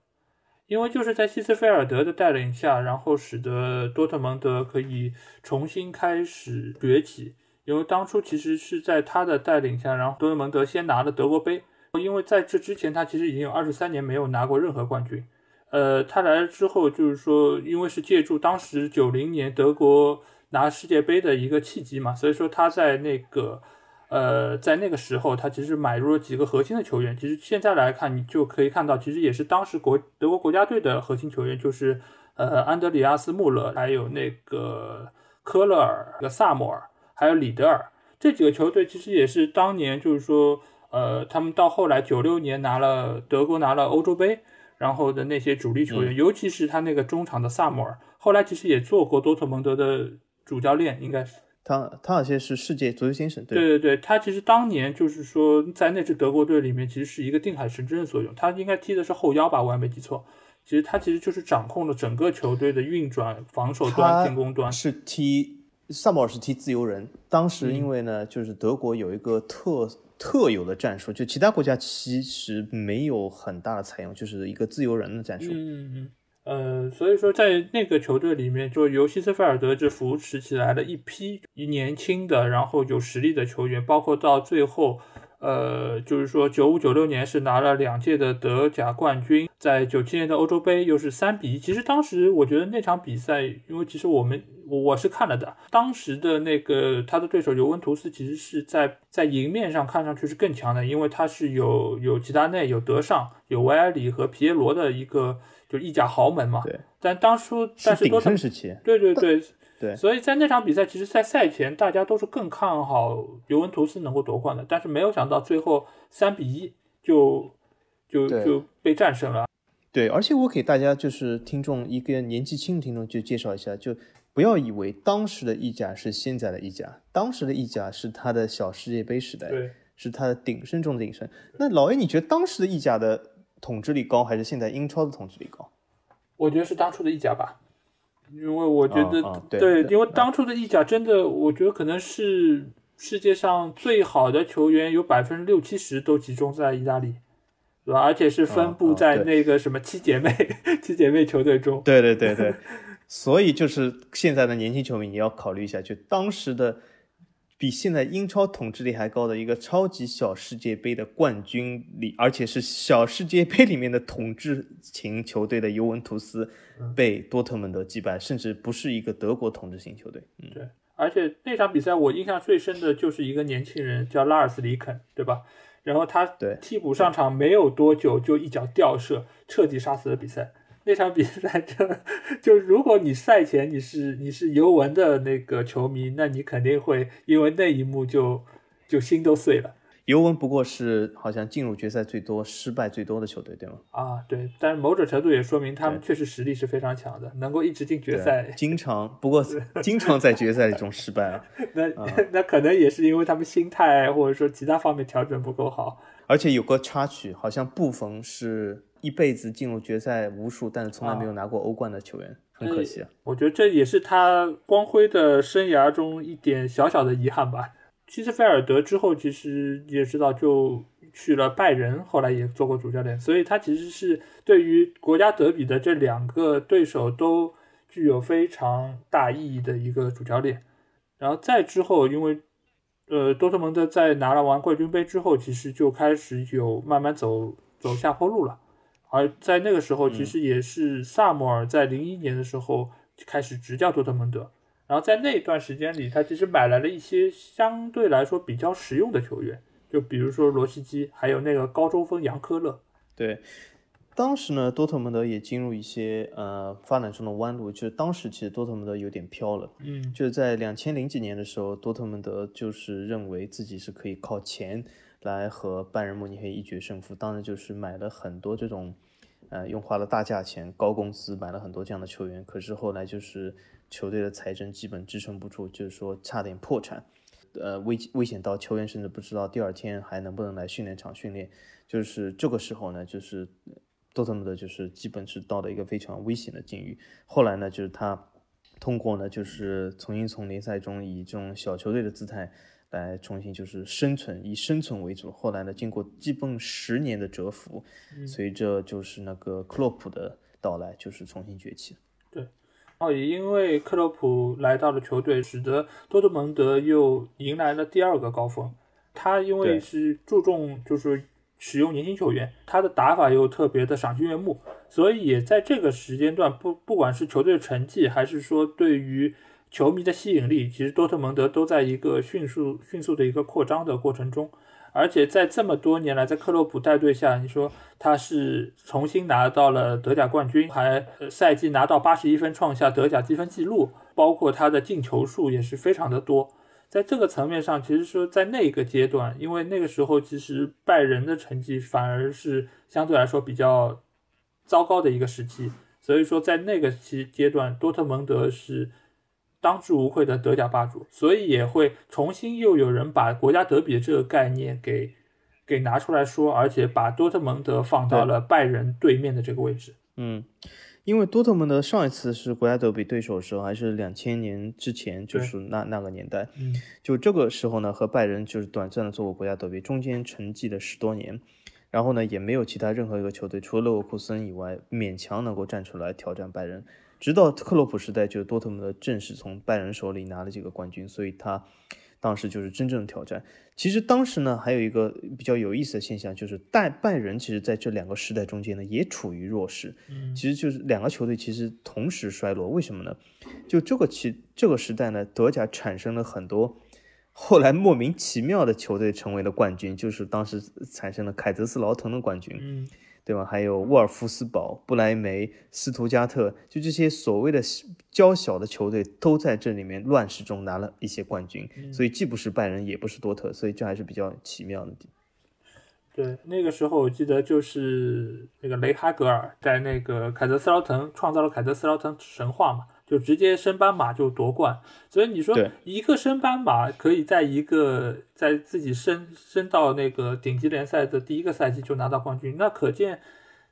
因为就是在希斯菲尔德的带领下，然后使得多特蒙德可以重新开始崛起。因为当初其实是在他的带领下，然后多特蒙德先拿了德国杯。因为在这之前，他其实已经有二十三年没有拿过任何冠军。呃，他来了之后，就是说，因为是借助当时九零年德国拿世界杯的一个契机嘛，所以说他在那个，呃，在那个时候，他其实买入了几个核心的球员。其实现在来看，你就可以看到，其实也是当时国德国国家队的核心球员，就是呃安德里亚斯·穆勒，还有那个科勒尔、个萨姆尔，还有里德尔这几个球队，其实也是当年就是说，呃，他们到后来九六年拿了德国拿了欧洲杯。然后的那些主力球员，尤其是他那个中场的萨姆尔，后来其实也做过多特蒙德的主教练，应该是他，他好像是世界足球先生。对对对，他其实当年就是说在那支德国队里面，其实是一个定海神针的作用。他应该踢的是后腰吧，我还没记错。其实他其实就是掌控了整个球队的运转、防守端、进攻端。是踢萨姆尔是踢自由人，当时因为呢，就是德国有一个特。特有的战术，就其他国家其实没有很大的采用，就是一个自由人的战术。嗯嗯呃，所以说在那个球队里面，就由希斯菲尔德这扶持起来了一批年轻的，然后有实力的球员，包括到最后，呃，就是说九五九六年是拿了两届的德甲冠军，在九七年的欧洲杯又是三比一。其实当时我觉得那场比赛，因为其实我们。我是看了的，当时的那个他的对手尤文图斯其实是在在赢面上看上去是更强的，因为他是有有齐达内、有德尚、有维埃里和皮耶罗的一个就意甲豪门嘛。对。但当初但是鼎盛时期。对对对 对。所以在那场比赛，其实，在赛前大家都是更看好尤文图斯能够夺冠的，但是没有想到最后三比一就就就被战胜了。对，而且我给大家就是听众一个年纪轻的听众就介绍一下就。不要以为当时的意甲是现在的意甲，当时的意甲是他的小世界杯时代，对，是他的鼎盛中的鼎盛。那老 A，你觉得当时的意甲的统治力高，还是现在英超的统治力高？我觉得是当初的意甲吧，因为我觉得、对因为当初的意甲真的，我觉得可能是世界上最好的球员有百分之六七十都集中在意大利，对吧？而且是分布在那个什么七姐妹、七姐妹球队中。对对对对，所以就是现在的年轻球迷，你要考虑一下，就当时的比现在英超统治力还高的一个超级小世界杯的冠军里，而且是小世界杯里面的统治型球队的尤文图斯被多特蒙德击败，甚至不是一个德国统治型球队。嗯，对，而且那场比赛我印象最深的就是一个年轻人叫拉尔斯里肯，对吧？然后他对替补上场没有多久就一脚吊射，彻底杀死了比赛。那场比赛就就如果你赛前你是你是尤文的那个球迷，那你肯定会因为那一幕就就心都碎了尤文不过是好像进入决赛最多、失败最多的球队，对吗？啊！对，但是某种程度也说明他们确实实力是非常强的，能够一直进决赛。经常不过经常在决赛中失败啊。那、那可能也是因为他们心态或者说其他方面调整不够好。而且有个插曲，好像布冯是一辈子进入决赛无数，但是从来没有拿过欧冠的球员，很可惜啊。我觉得这也是他光辉的生涯中一点小小的遗憾吧。其实菲尔德之后，其实也知道就去了拜仁，后来也做过主教练，所以他其实是对于国家德比的这两个对手都具有非常大意义的一个主教练。然后再之后，因为呃多特蒙德在拿了完冠军杯之后，其实就开始有慢慢走走下坡路了。而在那个时候，其实也是萨默尔在零一年的时候开始执教多特蒙德，然后在那段时间里，他其实买来了一些相对来说比较实用的球员，就比如说罗西基，还有那个高中锋杨科勒。对，当时呢，多特蒙德也进入一些呃发展中的弯路，就是当时其实多特蒙德有点飘了。嗯，就是在两千零几年的时候，多特蒙德就是认为自己是可以靠钱来和拜仁慕尼黑一决胜负，当然就是买了很多这种，呃，用花了大价钱、高工资买了很多这样的球员，可是后来就是球队的财政基本支撑不住，就是说差点破产，呃，危危险到球员甚至不知道第二天还能不能来训练场训练，就是这个时候呢，就是多特蒙德就是基本是到了一个非常危险的境遇。后来呢，就是他通过呢，就是重新从联赛中以这种小球队的姿态来重新就是生存，以生存为主。后来呢，经过基本十年的蛰伏，随着就是那个克洛普的到来，就是重新崛起。对哦，也因为克洛普来到了球队，使得多特蒙德又迎来了第二个高峰。他因为是注重就是使用年轻球员，他的打法又特别的赏心悦目，所以也在这个时间段，不不管是球队的成绩，还是说对于球迷的吸引力，其实多特蒙德都在一个迅速迅速的一个扩张的过程中。而且在这么多年来，在克洛普带队下，你说他是重新拿到了德甲冠军，还赛季拿到八十一分，创下德甲积分纪录，包括他的进球数也是非常的多。在这个层面上，其实说在那个阶段，因为那个时候其实拜仁的成绩反而是相对来说比较糟糕的一个时期，所以说在那个期阶段，多特蒙德是当之无愧的德甲霸主，所以也会重新又有人把国家德比的这个概念给给拿出来说，而且把多特蒙德放到了拜仁对面的这个位置。嗯，因为多特蒙德上一次是国家德比对手的时候，还是两千年之前，就是那那个年代。嗯，就这个时候呢，和拜仁就是短暂的做过国家德比，中间沉寂了十多年，然后呢，也没有其他任何一个球队，除了勒沃库森以外，勉强能够站出来挑战拜仁。直到克洛普时代，就是多特蒙德正式从拜仁手里拿了这个冠军，所以他当时就是真正的挑战。其实当时呢，还有一个比较有意思的现象，就是拜拜仁其实在这两个时代中间呢，也处于弱势。嗯其实就是两个球队其实同时衰落，为什么呢？就这个其这个时代呢，德甲产生了很多后来莫名其妙的球队成为了冠军，就是当时产生了凯泽斯劳滕的冠军，嗯对吧？还有沃尔夫斯堡、不莱梅、斯图加特，就这些所谓的娇小的球队都在这里面乱世中拿了一些冠军，所以既不是拜仁，也不是多特，所以这还是比较奇妙的地。对，那个时候我记得就是那个雷哈格尔在那个凯泽斯劳滕创造了凯泽斯劳滕神话嘛，就直接升班马就夺冠。所以你说一个升班马可以在一个在自己升升到那个顶级联赛的第一个赛季就拿到冠军，那可见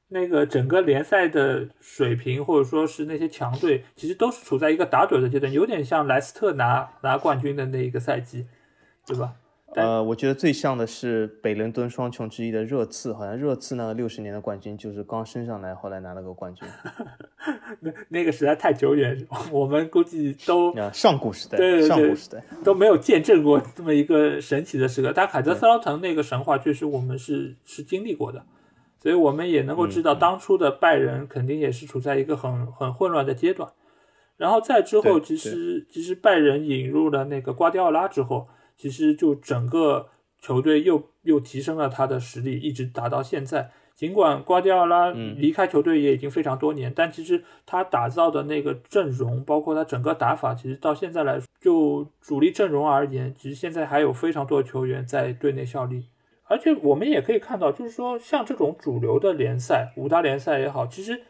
那个整个联赛的水平或者说是那些强队，其实都是处在一个打盹的阶段，有点像莱斯特拿拿冠军的那一个赛季，对吧？呃，我觉得最像的是北伦敦双雄之一的热刺，好像热刺那个六十年的冠军就是刚升上来，后来拿了个冠军。那那个实在太久远，我们估计都上古时代，对对对，上古时代都没有见证过这么一个神奇的时刻。但凯泽斯劳滕那个神话确实我们是是经历过的，所以我们也能够知道当初的拜仁肯定也是处在一个很很混乱的阶段。然后再之后，其实其实拜仁引入了那个瓜迪奥拉之后。其实就整个球队又又提升了他的实力，一直打到现在。尽管瓜迪奥拉离开球队也已经非常多年，但其实他打造的那个阵容，包括他整个打法，其实到现在来说，就主力阵容而言，其实现在还有非常多的球员在队内效力。而且我们也可以看到，就是说像这种主流的联赛，五大联赛也好，其实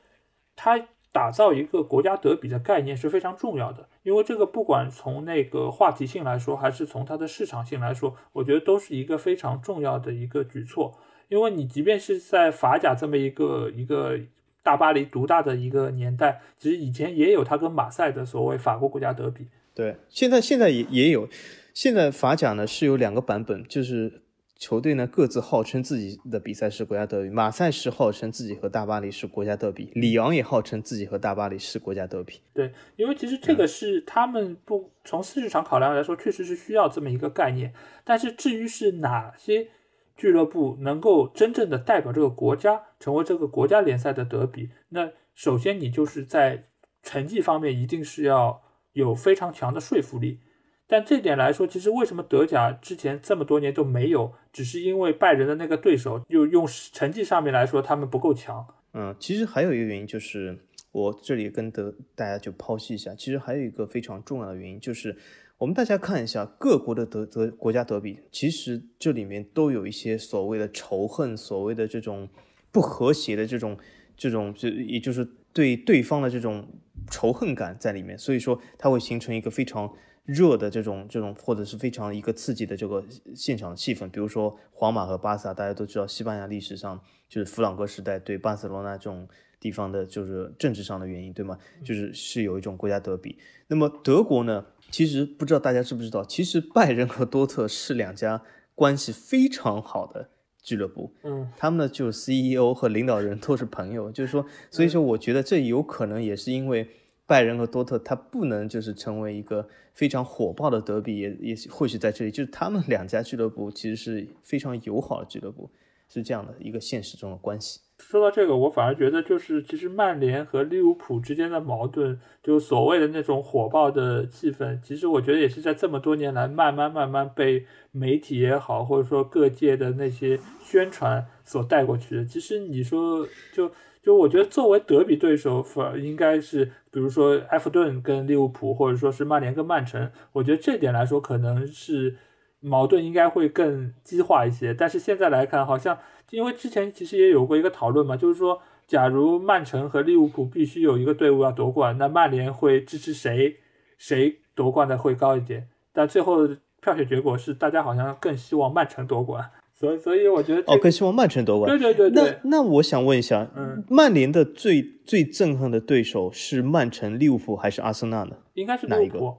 他。打造一个国家德比的概念是非常重要的，因为这个不管从那个话题性来说，还是从它的市场性来说，我觉得都是一个非常重要的一个举措。因为你即便是在法甲这么一个一个大巴黎独大的一个年代，其实以前也有它跟马赛的所谓法国国家德比。对，现在现在也也有，现在法甲呢是有两个版本，就是。球队呢各自号称自己的比赛是国家德比，马赛是号称自己和大巴黎是国家德比，里昂也号称自己和大巴黎是国家德比。对，因为其实这个是他们不从市场考量来说，确实是需要这么一个概念。但是至于是哪些俱乐部能够真正的代表这个国家成为这个国家联赛的德比，那首先你就是在成绩方面一定是要有非常强的说服力。但这点来说，其实为什么德甲之前这么多年都没有，只是因为拜仁的那个对手，又用成绩上面来说，他们不够强。嗯，其实还有一个原因就是，我这里跟德大家就剖析一下，其实还有一个非常重要的原因就是，我们大家看一下各国的德德国家德比，其实这里面都有一些所谓的仇恨，所谓的这种不和谐的这种这种，就也就是对对方的这种仇恨感在里面，所以说它会形成一个非常。热的这种这种或者是非常一个刺激的这个现场气氛，比如说皇马和巴萨，大家都知道西班牙历史上就是弗朗哥时代对巴塞罗那这种地方的就是政治上的原因，对吗？就是是有一种国家德比。那么德国呢？其实不知道大家知不知道，其实拜仁和多特是两家关系非常好的俱乐部。嗯，他们呢就是 CEO 和领导人都是朋友，就是说，所以说我觉得这有可能也是因为。拜仁和多特，他不能就是成为一个非常火爆的德比，也也或许在这里，就是他们两家俱乐部其实是非常友好的俱乐部，是这样的一个现实中的关系。说到这个，我反而觉得就是其实曼联和利物浦之间的矛盾，就所谓的那种火爆的气氛，其实我觉得也是在这么多年来慢慢慢慢被媒体也好，或者说各界的那些宣传所带过去的。其实你说就。就我觉得，作为德比对手，反而应该是，比如说埃弗顿跟利物浦，或者说是曼联跟曼城。我觉得这点来说，可能是矛盾应该会更激化一些。但是现在来看，好像因为之前其实也有过一个讨论嘛，就是说，假如曼城和利物浦必须有一个队伍要夺冠，那曼联会支持谁？谁夺冠的会高一点？但最后票选结果是，大家好像更希望曼城夺冠。所以，所以我觉得哦，更希望曼城夺冠。对对对对。那那我想问一下，嗯，曼联的最最憎恨的对手是曼城、利物浦还是阿森纳呢？应该是利物浦。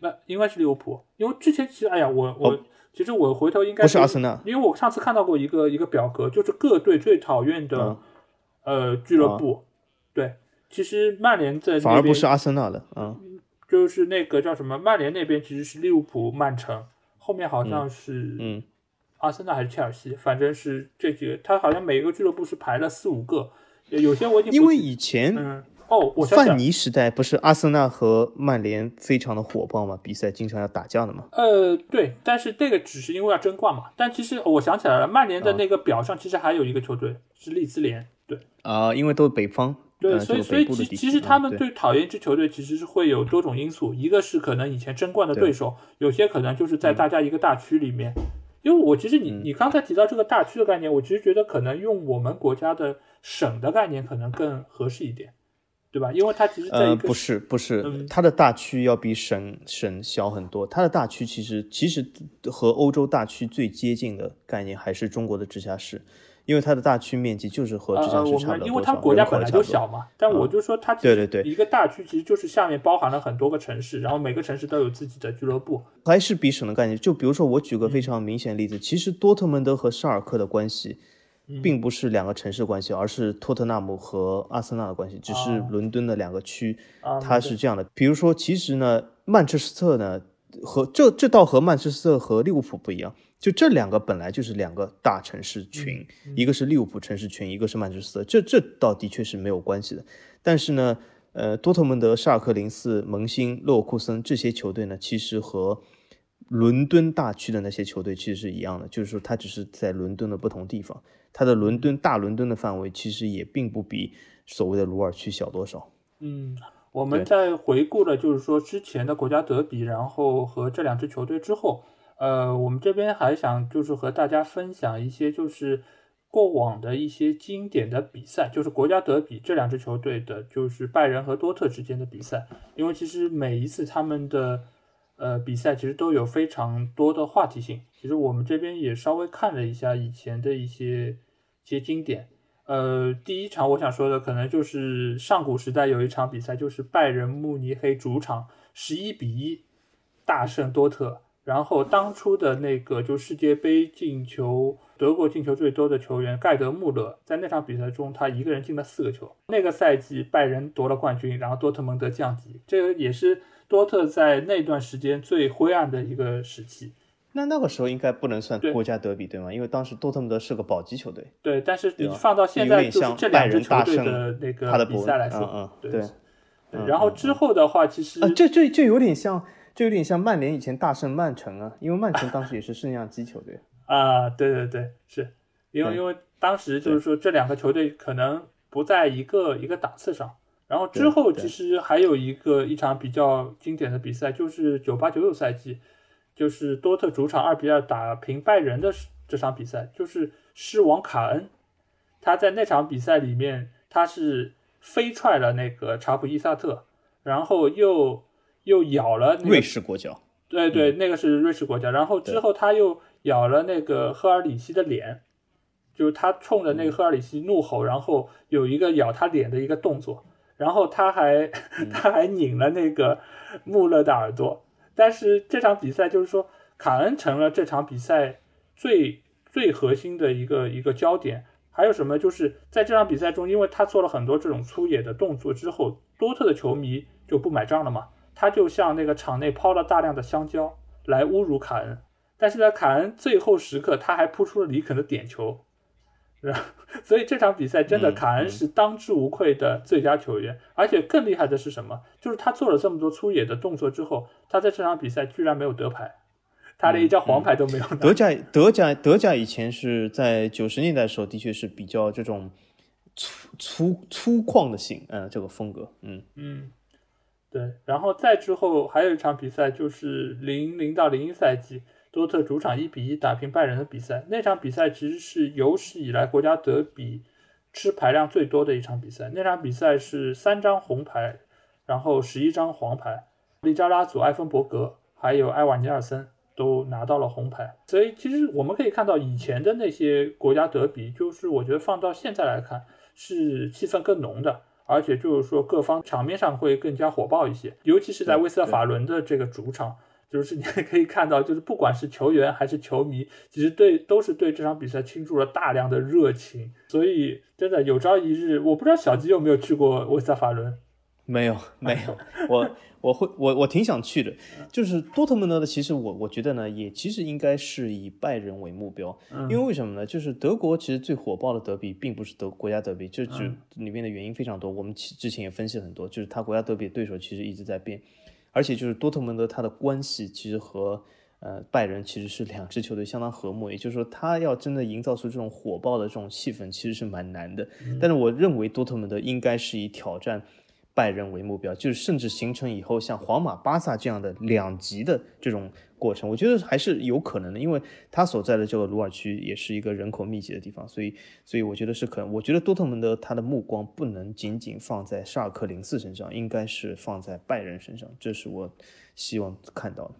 那应该是利物浦，因为之前其实，哎呀，我我其实我回头应该不是阿森纳，因为我上次看到过一个一个表格，就是各队最讨厌的呃俱乐部。对，其实曼联在反而不是阿森纳的，嗯，就是那个叫什么，曼联那边其实是利物浦、曼城，后面好像是嗯。阿森纳还是切尔西，反正是这几个，他好像每个俱乐部是排了四五个，有些我已经因为以前嗯哦，我范尼时代不是阿森纳和曼联非常的火爆嘛，比赛经常要打架的嘛。呃，对，但是这个只是因为要争冠嘛。但其实我想起来了，曼联的那个表上其实还有一个球队是利兹联，对啊，因为都是北方，对，所以所以其其实他们最讨厌一支球队其实是会有多种因素，一个是可能以前争冠的对手，有些可能就是在大家一个大区里面。因为我其实你你刚才提到这个大区的概念，我其实觉得可能用我们国家的省的概念可能更合适一点。对吧？因为它其实在不是不是嗯，它的大区要比省省小很多。它的大区其实其实和欧洲大区最接近的概念还是中国的直辖市，因为它的大区面积就是和直呃，辖市我们因为差不了多少，它国家本来就小嘛，但我就说它对对对一个大区其实就是下面包含了很多个城市，然后每个城市都有自己的俱乐部。还是比省的概念。就比如说，我举嗯个非常明显的例子，其实多特蒙德和沙尔克的关系，嗯并不是两个城市关系，而是托特纳姆和阿森纳的关系，只是哦伦敦的两个区，啊，它是这样的。比如说，其实呢，曼彻斯特呢和这这倒和曼彻斯特和利物浦不一样，就这两个本来就是两个大城市群，一个是利物浦城市群，一个是曼彻斯特，这这倒的确是没有关系的。但是呢，呃，多特蒙德、沙尔克零四、蒙辛、勒沃库森这些球队呢，其实和伦敦大区的那些球队其实是一样的，就是说它只是在伦敦的不同地方，它的伦敦大伦敦的范围其实也并不比所谓的鲁尔区小多少。嗯，我们在回顾了就是说之前的国家德比，然后和这两支球队之后，呃，我们这边还想就是和大家分享一些就是过往的一些经典的比赛，就是国家德比这两支球队的，就是拜仁和多特之间的比赛，因为其实每一次他们的呃比赛其实都有非常多的话题性。其实我们这边也稍微看了一下以前的一些一些经典。呃，第一场我想说的可能就是上古时代有一场比赛，就是拜仁慕尼黑主场十一比一大胜多特。然后当初的那个就世界杯进球，德国进球最多的球员盖德穆勒，在那场比赛中他一个人进了四个球。那个赛季拜仁夺了冠军，然后多特蒙德降级，这个也是多特在那段时间最灰暗的一个时期。那那个时候应该不能算国家德比对吗？因为当时多特蒙德是个保级球队，对，但是你放到现在，就是这两支球队的那个比赛来说，嗯嗯对然后之后的话，其实、啊，这这这有点像，这有点像曼联以前大胜曼城啊，因为曼城当时也是圣样机球队。啊，对对对，是因为因为当时就是说这两个球队可能不在一个一个档次上。然后之后其实还有一个一场比较经典的比赛，就是九八九九赛季，就是多特主场二比二打平拜仁的这场比赛，就是狮王卡恩，他在那场比赛里面他是飞踹了那个查普伊萨特，然后又又咬了那个瑞士国脚，对对，那个是瑞士国脚。然后之后他又咬了那个赫尔里希的脸，就是他冲着那个赫尔里希怒吼，然后有一个咬他脸的一个动作，然后他还、他还拧了那个穆勒的耳朵。但是这场比赛就是说，卡恩成了这场比赛最最核心的一个一个焦点。还有什么？就是在这场比赛中，因为他做了很多这种粗野的动作之后，多特的球迷就不买账了嘛。他就向那个场内抛了大量的香蕉来侮辱卡恩，但是在卡恩最后时刻，他还扑出了里肯的点球，然 后所以这场比赛真的嗯卡恩嗯。是当之无愧的最佳球员，而且更厉害的是什么？就是他做了这么多粗野的动作之后，他在这场比赛居然没有得牌，他连一张黄牌都没有拿。德甲德甲德甲以前是在九十年代的时候，的确是比较这种粗粗粗犷的性，嗯，这个风格，嗯，嗯，对，然后再之后还有一场比赛，就是零零到零一赛季，多特主场一比一打平拜仁的比赛。那场比赛其实是有史以来国家德比吃牌量最多的一场比赛。那场比赛是三张红牌，然后十一张黄牌，利扎拉祖、埃芬伯格还有埃瓦尼尔森都拿到了红牌。所以其实我们可以看到以前的那些国家德比，就是我觉得放到现在来看是气氛更浓的。而且就是说，各方场面上会更加火爆一些，尤其是在威斯特法伦的这个主场，就是 你可以看到，就是不管是球员还是球迷，其实对都是对这场比赛倾注了大量的热情。所以真的有朝一日，我不知道小吉有没有去过威斯特法伦。没有 没有，我我会我我挺想去的，就是多特蒙德的，其实我我觉得呢，也其实应该是以拜仁为目标，因为为什么呢？就是德国其实最火爆的德比并不是德国家德比，这就里面的原因非常多，我们其之前也分析了很多，就是他国家德比的对手其实一直在变，而且就是多特蒙德他的关系其实和呃拜仁其实是两支球队相当和睦，也就是说他要真的营造出这种火爆的这种气氛，其实是蛮难的。但是我认为多特蒙德应该是以挑战。拜仁为目标，就是甚至形成以后像皇马、巴萨这样的两极的这种过程，我觉得还是有可能的，因为他所在的这个鲁尔区也是一个人口密集的地方，所以，所以我觉得是可能。我觉得多特蒙德他的目光不能仅仅放在沙尔克零四身上，应该是放在拜仁身上，这是我希望看到的。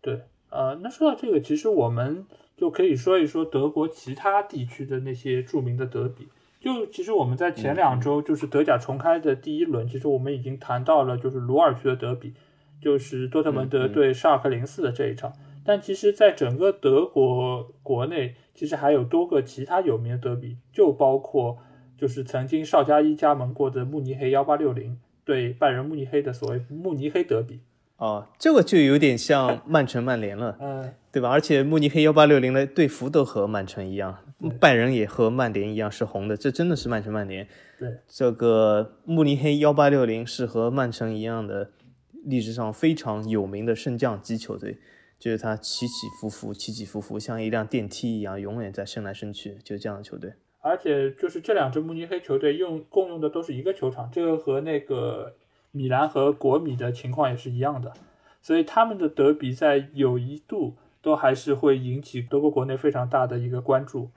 对，呃，那说到这个，其实我们就可以说一说德国其他地区的那些著名的德比。就其实我们在前两周，就是德甲重开的第一轮，其实我们已经谈到了，就是鲁尔区的德比，就是多特蒙德对沙尔克零四的这一场。但其实，在整个德国国内，其实还有多个其他有名的德比，就包括就是曾经邵佳一加盟过的慕尼黑幺八六零对拜仁慕尼黑的所谓慕尼黑德比。哦，这个就有点像曼城曼联了，嗯，对吧？而且慕尼黑幺八六零的队服都和曼城一样，拜仁也和曼联一样是红的，这真的是曼城曼联。对，这个慕尼黑幺八六零是和曼城一样的历史上非常有名的升降机球队，就是它起起伏伏，起起伏伏，像一辆电梯一样，永远在升来升去，就这样的球队。而且就是这两支慕尼黑球队用共用的都是一个球场，这个和那个。米兰和国米的情况也是一样的，所以他们的德比在有一度都还是会引起德国国内非常大的一个关注。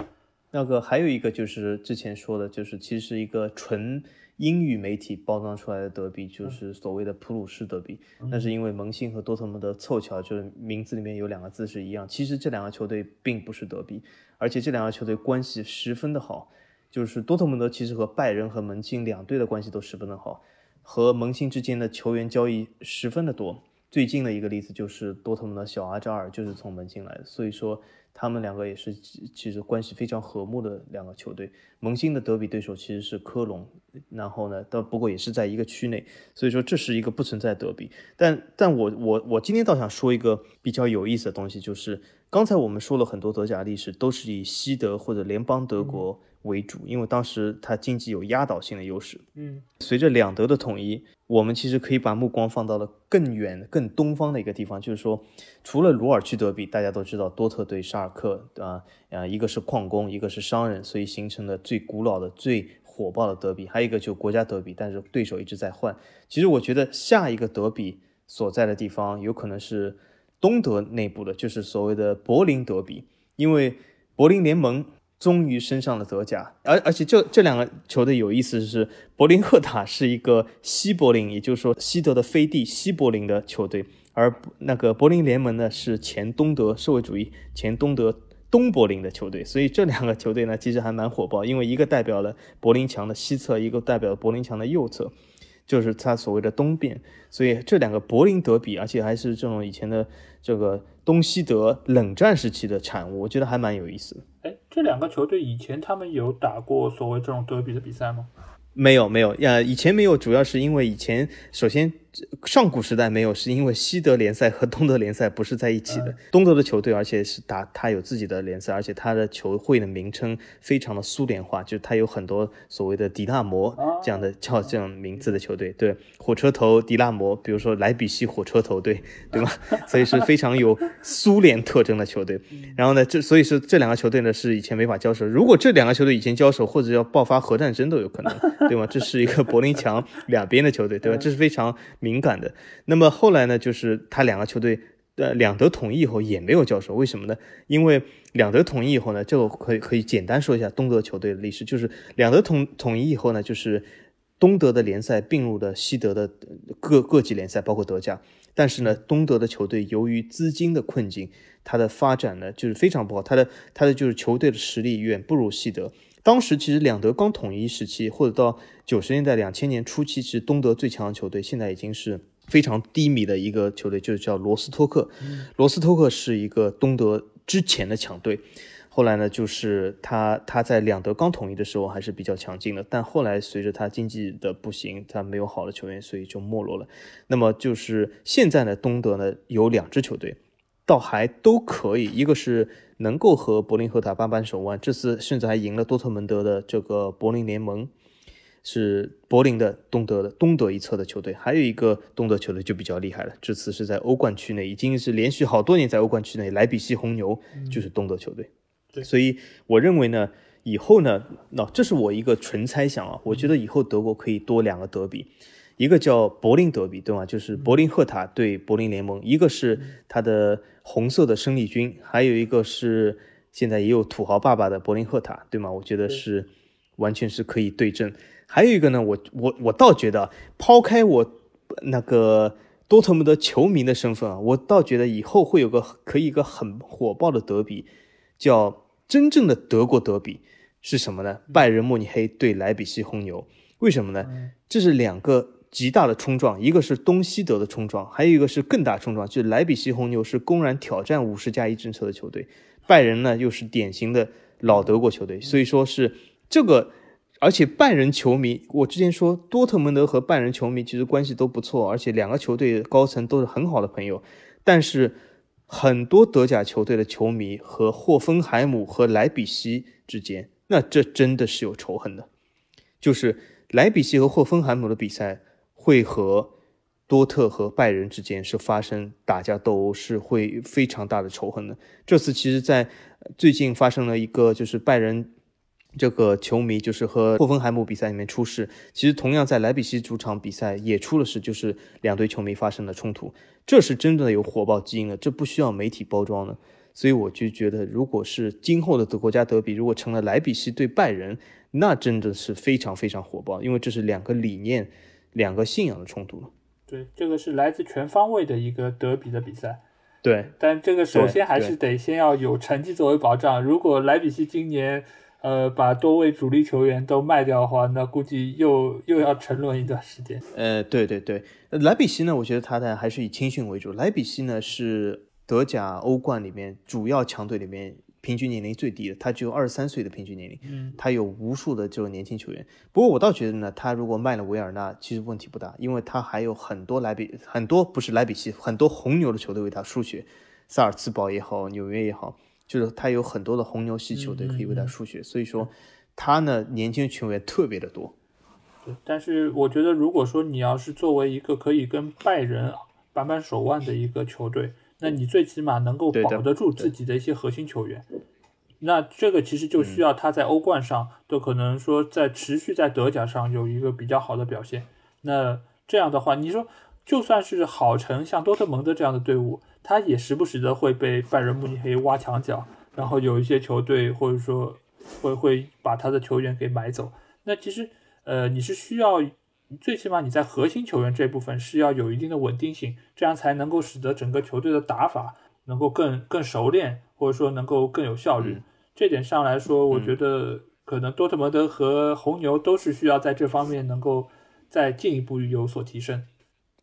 那个还有一个就是之前说的，就是其实一个纯英语媒体包装出来的德比，就是所谓的普鲁士德比。那是因为蒙辛和多特蒙德凑巧就是名字里面有两个字是一样。其实这两个球队并不是德比，而且这两个球队关系十分的好。就是多特蒙德其实和拜仁和门兴两队的关系都十分的好。和门兴之间的球员交易十分的多，最近的一个例子就是多特蒙德小阿扎尔就是从门兴来的，所以说他们两个也是其实关系非常和睦的两个球队。萌新的德比对手其实是科隆，然后呢，但不过也是在一个区内，所以说这是一个不存在德比。但但我我我今天倒想说一个比较有意思的东西，就是刚才我们说了很多德甲历史都是以西德或者联邦德国。为主，因为当时它经济有压倒性的优势。嗯，随着两德的统一，我们其实可以把目光放到了更远、更东方的一个地方，就是说，除了鲁尔区德比，大家都知道多特对沙尔克，啊啊，一个是矿工，一个是商人，所以形成了最古老的、最火爆的德比。还有一个就国家德比，但是对手一直在换。其实我觉得下一个德比所在的地方有可能是东德内部的，就是所谓的柏林德比，因为柏林联盟。终于升上了德甲，而而且这这两个球队有意思是，柏林赫塔是一个西柏林，也就是说西德的飞地西柏林的球队，而那个柏林联盟呢是前东德社会主义前东德东柏林的球队，所以这两个球队呢其实还蛮火爆，因为一个代表了柏林墙的西侧，一个代表柏林墙的右侧，就是他所谓的东边，所以这两个柏林德比，而且还是这种以前的这个东西德冷战时期的产物，我觉得还蛮有意思的。哎，这两个球队以前他们有打过所谓这种德比的比赛吗？没有，没有呀，以前没有，主要是因为以前首先。上古时代没有，是因为西德联赛和东德联赛不是在一起的。东德的球队，而且是打他有自己的联赛，而且他的球会的名称非常的苏联化，就是他有很多所谓的迪纳摩这样的叫这样名字的球队。对，火车头迪纳摩，比如说莱比锡火车头队，对吗？所以是非常有苏联特征的球队。然后呢，这所以是这两个球队呢是以前没法交手。如果这两个球队以前交手，或者要爆发核战争都有可能，对吗？这是一个柏林墙两边的球队，对吧？这是非常。敏感的，那么后来呢？就是他两个球队，呃，两德统一以后也没有交手，为什么呢？因为两德统一以后呢，这个可以可以简单说一下东德球队的历史，就是两德统统一以后呢，就是东德的联赛并入了西德的各各级联赛，包括德甲。但是呢，东德的球队由于资金的困境，它的发展呢就是非常不好，它的它的就是球队的实力远不如西德。当时其实两德刚统一时期，或者到九十年代、两千年初期，其实东德最强的球队，现在已经是非常低迷的一个球队，就是叫罗斯托克。罗斯托克是一个东德之前的强队，后来呢，就是他他在两德刚统一的时候还是比较强劲的，但后来随着他经济的不行，他没有好的球员，所以就没落了。那么就是现在呢，东德呢有两支球队，倒还都可以，一个是。能够和柏林赫塔扳扳手腕，这次甚至还赢了多特蒙德的这个柏林联盟，是柏林的东德的东德一侧的球队。还有一个东德球队就比较厉害了，这次是在欧冠区内，已经是连续好多年在欧冠区内。莱比锡红牛就是东德球队。对，所以我认为呢，以后呢，那这是我一个纯猜想啊，我觉得以后德国可以多两个德比，一个叫柏林德比，对吗？就是柏林赫塔对柏林联盟，一个是他的红色的生力军，还有一个是现在也有土豪爸爸的柏林赫塔，对吗？我觉得是完全是可以对阵。还有一个呢，我我我倒觉得，抛开我那个多特蒙德球迷的身份啊，我倒觉得以后会有个可以一个很火爆的德比，叫真正的德国德比是什么呢？拜仁慕尼黑对莱比锡红牛，为什么呢？这是两个极大的冲撞，一个是东西德的冲撞，还有一个是更大冲撞，就是莱比锡红牛是公然挑战五十加一政策的球队，拜仁呢又是典型的老德国球队，所以说是这个。而且拜仁球迷，我之前说多特蒙德和拜仁球迷其实关系都不错，而且两个球队高层都是很好的朋友。但是很多德甲球队的球迷和霍芬海姆和莱比锡之间，那这真的是有仇恨的。就是莱比锡和霍芬海姆的比赛会和多特和拜仁之间是发生打架斗殴，是会非常大的仇恨的。这次其实，在最近发生了一个，就是拜仁。这个球迷就是和霍芬海姆比赛里面出事，其实同样在莱比锡主场比赛也出了事，就是两队球迷发生了冲突，这是真的有火爆基因的，这不需要媒体包装的。所以我就觉得，如果是今后的德国家德比，如果成了莱比锡对拜仁，那真的是非常非常火爆，因为这是两个理念、两个信仰的冲突。对，这个是来自全方位的一个德比的比赛。对，但这个首先还是得先要有成绩作为保障。如果莱比锡今年，呃，把多位主力球员都卖掉的话，那估计又又要沉沦一段时间。呃，对对对，莱比锡呢，我觉得他的还是以青训为主。莱比锡呢是德甲欧冠里面主要强队里面平均年龄最低的，他只有二十三岁的平均年龄。嗯，他有无数的这种年轻球员。不过我倒觉得呢，他如果卖了维尔纳，其实问题不大，因为他还有很多莱比很多不是莱比锡很多红牛的球队为他输血，萨尔茨堡也好，纽约也好。就是他有很多的红牛系球队可以为他输血，所以说他呢年轻球员特别的多。对，但是我觉得如果说你要是作为一个可以跟拜仁扳扳手腕的一个球队，那你最起码能够保得住自己的一些核心球员。那这个其实就需要他在欧冠上都可能说在持续在德甲上有一个比较好的表现。那这样的话，你说就算是好成像多特蒙德这样的队伍。他也时不时的会被拜仁慕尼黑挖墙脚，然后有一些球队或者说会会把他的球员给买走。那其实呃你是需要最起码你在核心球员这部分是要有一定的稳定性，这样才能够使得整个球队的打法能够更更熟练，或者说能够更有效率。这点上来说，我觉得可能多特蒙德和红牛都是需要在这方面能够再进一步有所提升。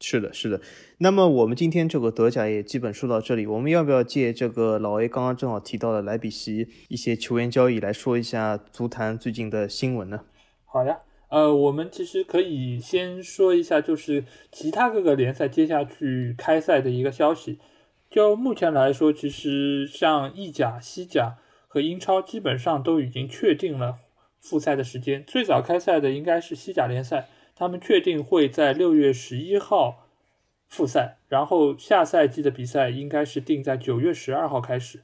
是的，是的。那么我们今天这个德甲也基本说到这里。我们要不要借这个老 A 刚刚正好提到的莱比锡一些球员交易来说一下足坛最近的新闻呢？好呀，呃，我们其实可以先说一下，就是其他各个联赛接下去开赛的一个消息。就目前来说，其实像意甲、西甲和英超基本上都已经确定了复赛的时间。最早开赛的应该是西甲联赛。他们确定会在六月十一号复赛，然后下赛季的比赛应该是定在九月十二号开始。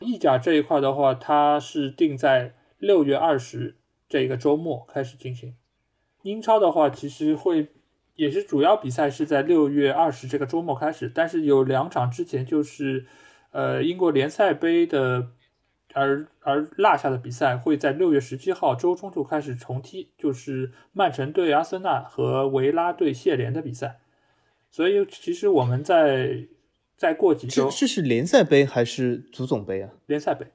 意甲这一块的话，它是定在六月二十这一个周末开始进行。英超的话，其实会也是主要比赛是在六月二十这个周末开始，但是有两场之前就是呃英国联赛杯的。而而落下的比赛会在六月十七号周中就开始重踢，就是曼城对阿森纳和维拉对谢联的比赛。所以其实我们在再过几周，这是联赛杯还是足总杯啊？联赛杯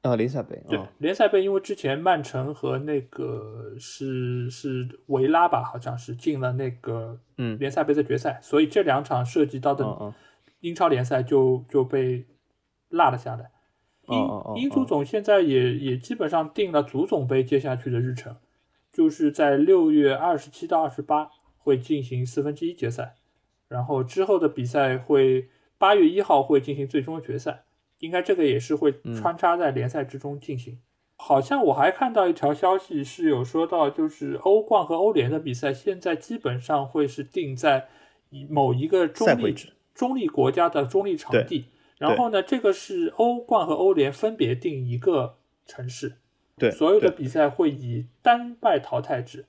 啊，联赛杯。对，联赛杯，因为之前曼城和那个是是维拉吧，好像是进了那个嗯联赛杯的决赛，所以这两场涉及到的英超联赛就就被落了下来。英英足总现在也也基本上定了足总杯接下去的日程，就是在六月二十七到二十八会进行四分之一决赛，然后之后的比赛会八月一号会进行最终决赛，应该这个也是会穿插在联赛之中进行。好像我还看到一条消息是有说到，就是欧冠和欧联的比赛现在基本上会是定在某一个中立中立国家的中立场地。然后呢，这个是欧冠和欧联分别定一个城市，对，所有的比赛会以单败淘汰制，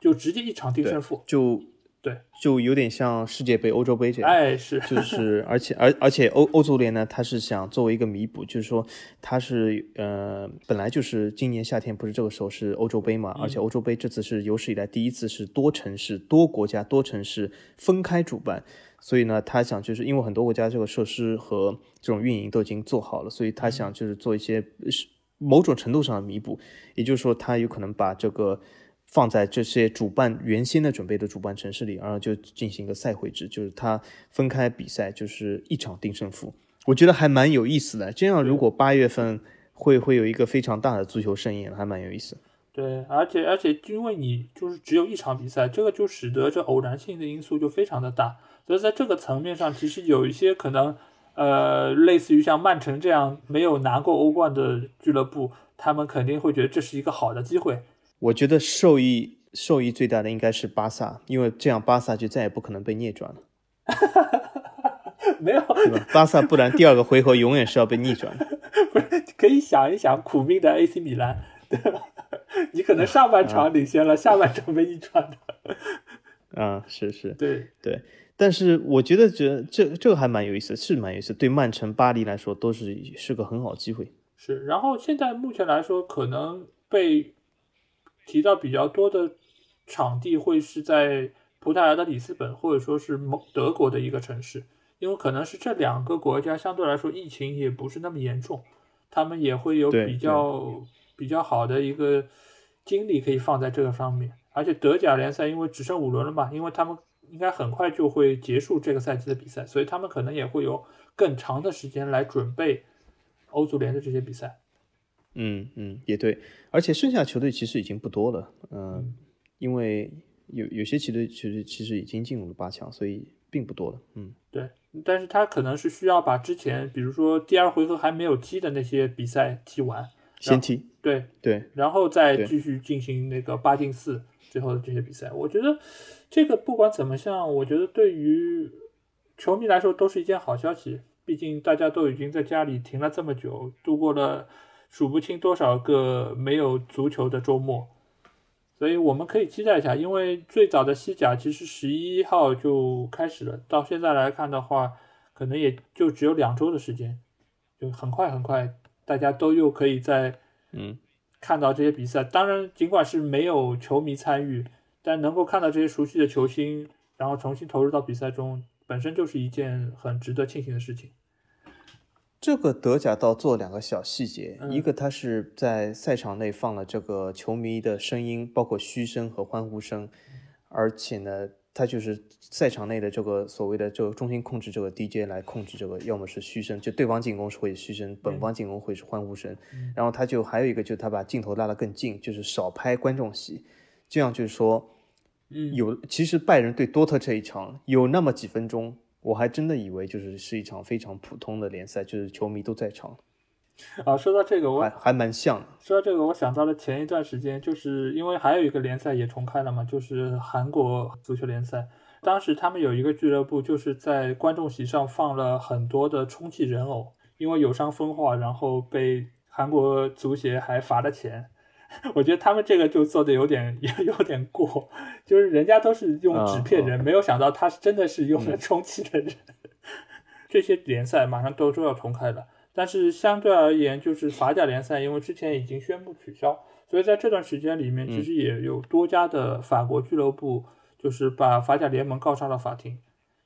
就直接一场定胜负。就对，就有点像世界杯、欧洲杯这样。哎，是，就 是而且而而且欧欧足联呢，他是想作为一个弥补，就是说他是呃本来就是今年夏天不是这个时候是欧洲杯嘛，而且欧洲杯这次是有史以来第一次是多城市、多国家、多城市分开主办，所以呢，他想就是因为很多国家这个设施和这种运营都已经做好了，所以他想就是做一些是某种程度上的弥补，也就是说他有可能把这个。放在这些主办原先的准备的主办城市里，然后就进行一个赛会制，就是他分开比赛，就是一场定胜负。我觉得还蛮有意思的。这样如果八月份会会有一个非常大的足球盛宴，还蛮有意思。对，而且而且因为你就是只有一场比赛，这个就使得这偶然性的因素就非常的大。所以在这个层面上，其实有一些可能，呃，类似于像曼城这样没有拿过欧冠的俱乐部，他们肯定会觉得这是一个好的机会。我觉得受益受益最大的应该是巴萨，因为这样巴萨就再也不可能被逆转了。没有，巴萨不然第二个回合永远是要被逆转的。不是，可以想一想苦命的 AC 米兰，对吧？你可能上半场领先了，下半场被逆转的。啊，是是，对对。但是我觉得这这这个还蛮有意思，是蛮有意思。对曼城、巴黎来说都是是个很好机会。是，然后现在目前来说，可能被。提到比较多的场地会是在葡萄牙的里斯本，或者说是德国的一个城市，因为可能是这两个国家相对来说疫情也不是那么严重，他们也会有比较比较好的一个精力可以放在这个方面。而且德甲联赛因为只剩五轮了嘛，因为他们应该很快就会结束这个赛季的比赛，所以他们可能也会有更长的时间来准备欧足联的这些比赛。嗯嗯，也对，而且剩下球队其实已经不多了，嗯，因为有有些球队其实其实已经进入了八强，所以并不多了，嗯，对，但是他可能是需要把之前比如说第二回合还没有踢的那些比赛踢完，先踢，对对，然后再继续进行那个八进四最后的这些比赛，我觉得这个不管怎么像，我觉得对于球迷来说都是一件好消息，毕竟大家都已经在家里停了这么久，度过了。数不清多少个没有足球的周末，所以我们可以期待一下。因为最早的西甲其实十一号就开始了，到现在来看的话，可能也就只有两周的时间，就很快很快，大家都又可以在嗯看到这些比赛。当然，尽管是没有球迷参与，但能够看到这些熟悉的球星，然后重新投入到比赛中，本身就是一件很值得庆幸的事情。这个德甲倒做两个小细节，一个他是在赛场内放了这个球迷的声音，包括嘘声和欢呼声，而且呢，他就是赛场内的这个所谓的这个中心控制这个 DJ 来控制这个，要么是嘘声，就对方进攻是会嘘声，本方进攻会是欢呼声，然后他就还有一个就是他把镜头拉得更近，就是少拍观众席，这样就是说，有其实拜仁对多特这一场有那么几分钟。我还真的以为就是是一场非常普通的联赛，就是球迷都在场。啊，说到这个，我还还蛮像的。说到这个，我想到了前一段时间，就是因为还有一个联赛也重开了嘛，就是韩国足球联赛。当时他们有一个俱乐部，就是在观众席上放了很多的充气人偶，因为有伤风化，然后被韩国足协还罚了钱。我觉得他们这个就做的有点 有有点过，就是人家都是用纸片人，没有想到他是真的是用了充气的人。这些联赛马上都都要重开了，但是相对而言，就是法甲联赛，因为之前已经宣布取消，所以在这段时间里面，其实也有多家的法国俱乐部就是把法甲联盟告上了法庭。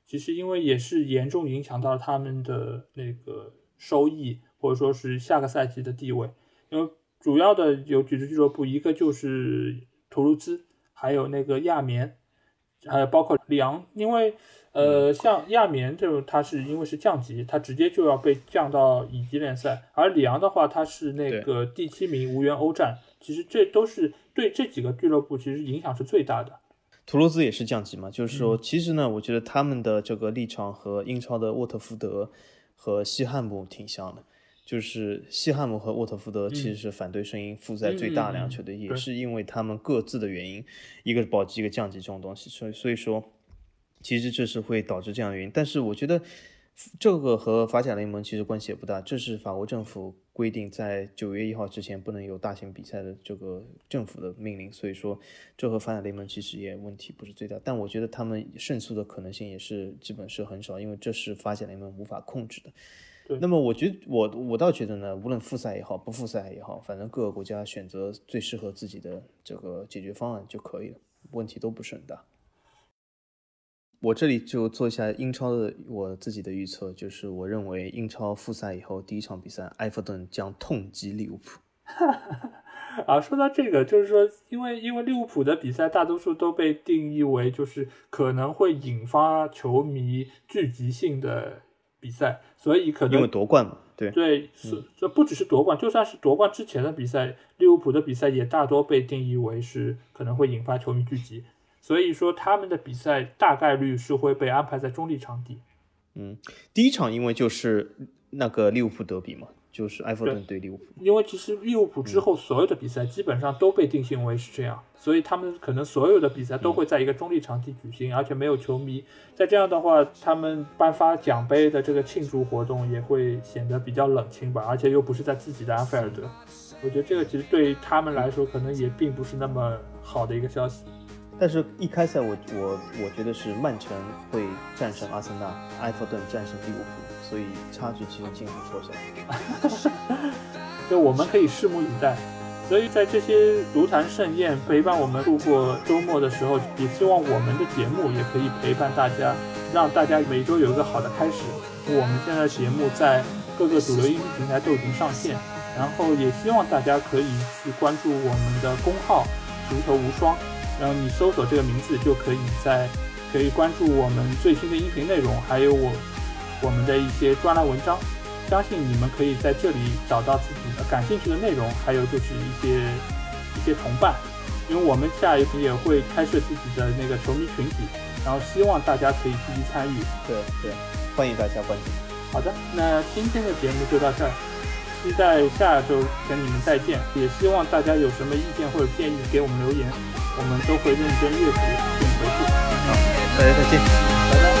其实因为也是严重影响到他们的那个收益，或者说是下个赛季的地位，因为。主要的有几支俱乐部，一个就是图卢兹，还有那个亚眠，还有包括里昂。因为呃，像亚眠这种，它是因为是降级，它直接就要被降到乙级联赛；而里昂的话，它是那个第七名，无缘欧战。其实这都是对这几个俱乐部其实影响是最大的。图卢兹也是降级嘛？就是说，其实呢，我觉得他们的这个立场和英超的沃特福德和西汉姆挺像的。就是西汉姆和沃特福德其实是反对声音负载最大两球队，也是因为他们各自的原因，一个是保级，一个降级这种东西，所以所以说，其实这是会导致这样的原因。但是我觉得，这个和法甲联盟其实关系也不大，这是法国政府规定在九月一号之前不能有大型比赛的这个政府的命令，所以说这和法甲联盟其实也问题不是最大，但我觉得他们胜诉的可能性也是基本是很少，因为这是法甲联盟无法控制的。对那么我觉得我我倒觉得呢，无论复赛也好，不复赛也好，反正各个国家选择最适合自己的这个解决方案就可以了，问题都不是很大。我这里就做一下英超的我自己的预测，就是我认为英超复赛以后第一场比赛，埃弗顿将痛击利物浦。啊，说到这个，就是说，因为因为利物浦的比赛大多数都被定义为就是可能会引发球迷聚集性的比赛，所以可能因为夺冠嘛，对对，是这不只是夺冠，就算是夺冠之前的比赛，利物浦的比赛也大多被定义为是可能会引发球迷聚集，所以说他们的比赛大概率是会被安排在中立场地。嗯，第一场因为就是那个利物浦德比嘛，就是埃弗顿对利物浦。因为其实利物浦之后所有的比赛基本上都被定性为是这样，所以他们可能所有的比赛都会在一个中立场地举行，而且没有球迷。在这样的话，他们颁发奖杯的这个庆祝活动也会显得比较冷清吧，而且又不是在自己的安菲尔德。我觉得这个其实对于他们来说，可能也并不是那么好的一个消息。但是，一开赛我我我觉得是曼城会战胜阿森纳，埃弗顿战胜利物浦，所以差距其实进一步缩小。就我们可以拭目以待。所以在这些足坛盛宴陪伴我们度过周末的时候，也希望我们的节目也可以陪伴大家，让大家每周有一个好的开始。我们现在节目在各个主流音频平台都已经上线，然后也希望大家可以去关注我们的公号“足球无双”，然后你搜索这个名字就可以在可以关注我们最新的音频内容，还有我我们的一些专栏文章。相信你们可以在这里找到自己的感兴趣的内容，还有就是一些一些同伴，因为我们下一步也会开设自己的那个球迷群体，然后希望大家可以积极参与。对对，欢迎大家关注。好的，那今天的节目就到这儿，期待下周跟你们再见，也希望大家有什么意见或者建议给我们留言，我们都会认真阅读并回复。好，大家再见，拜拜。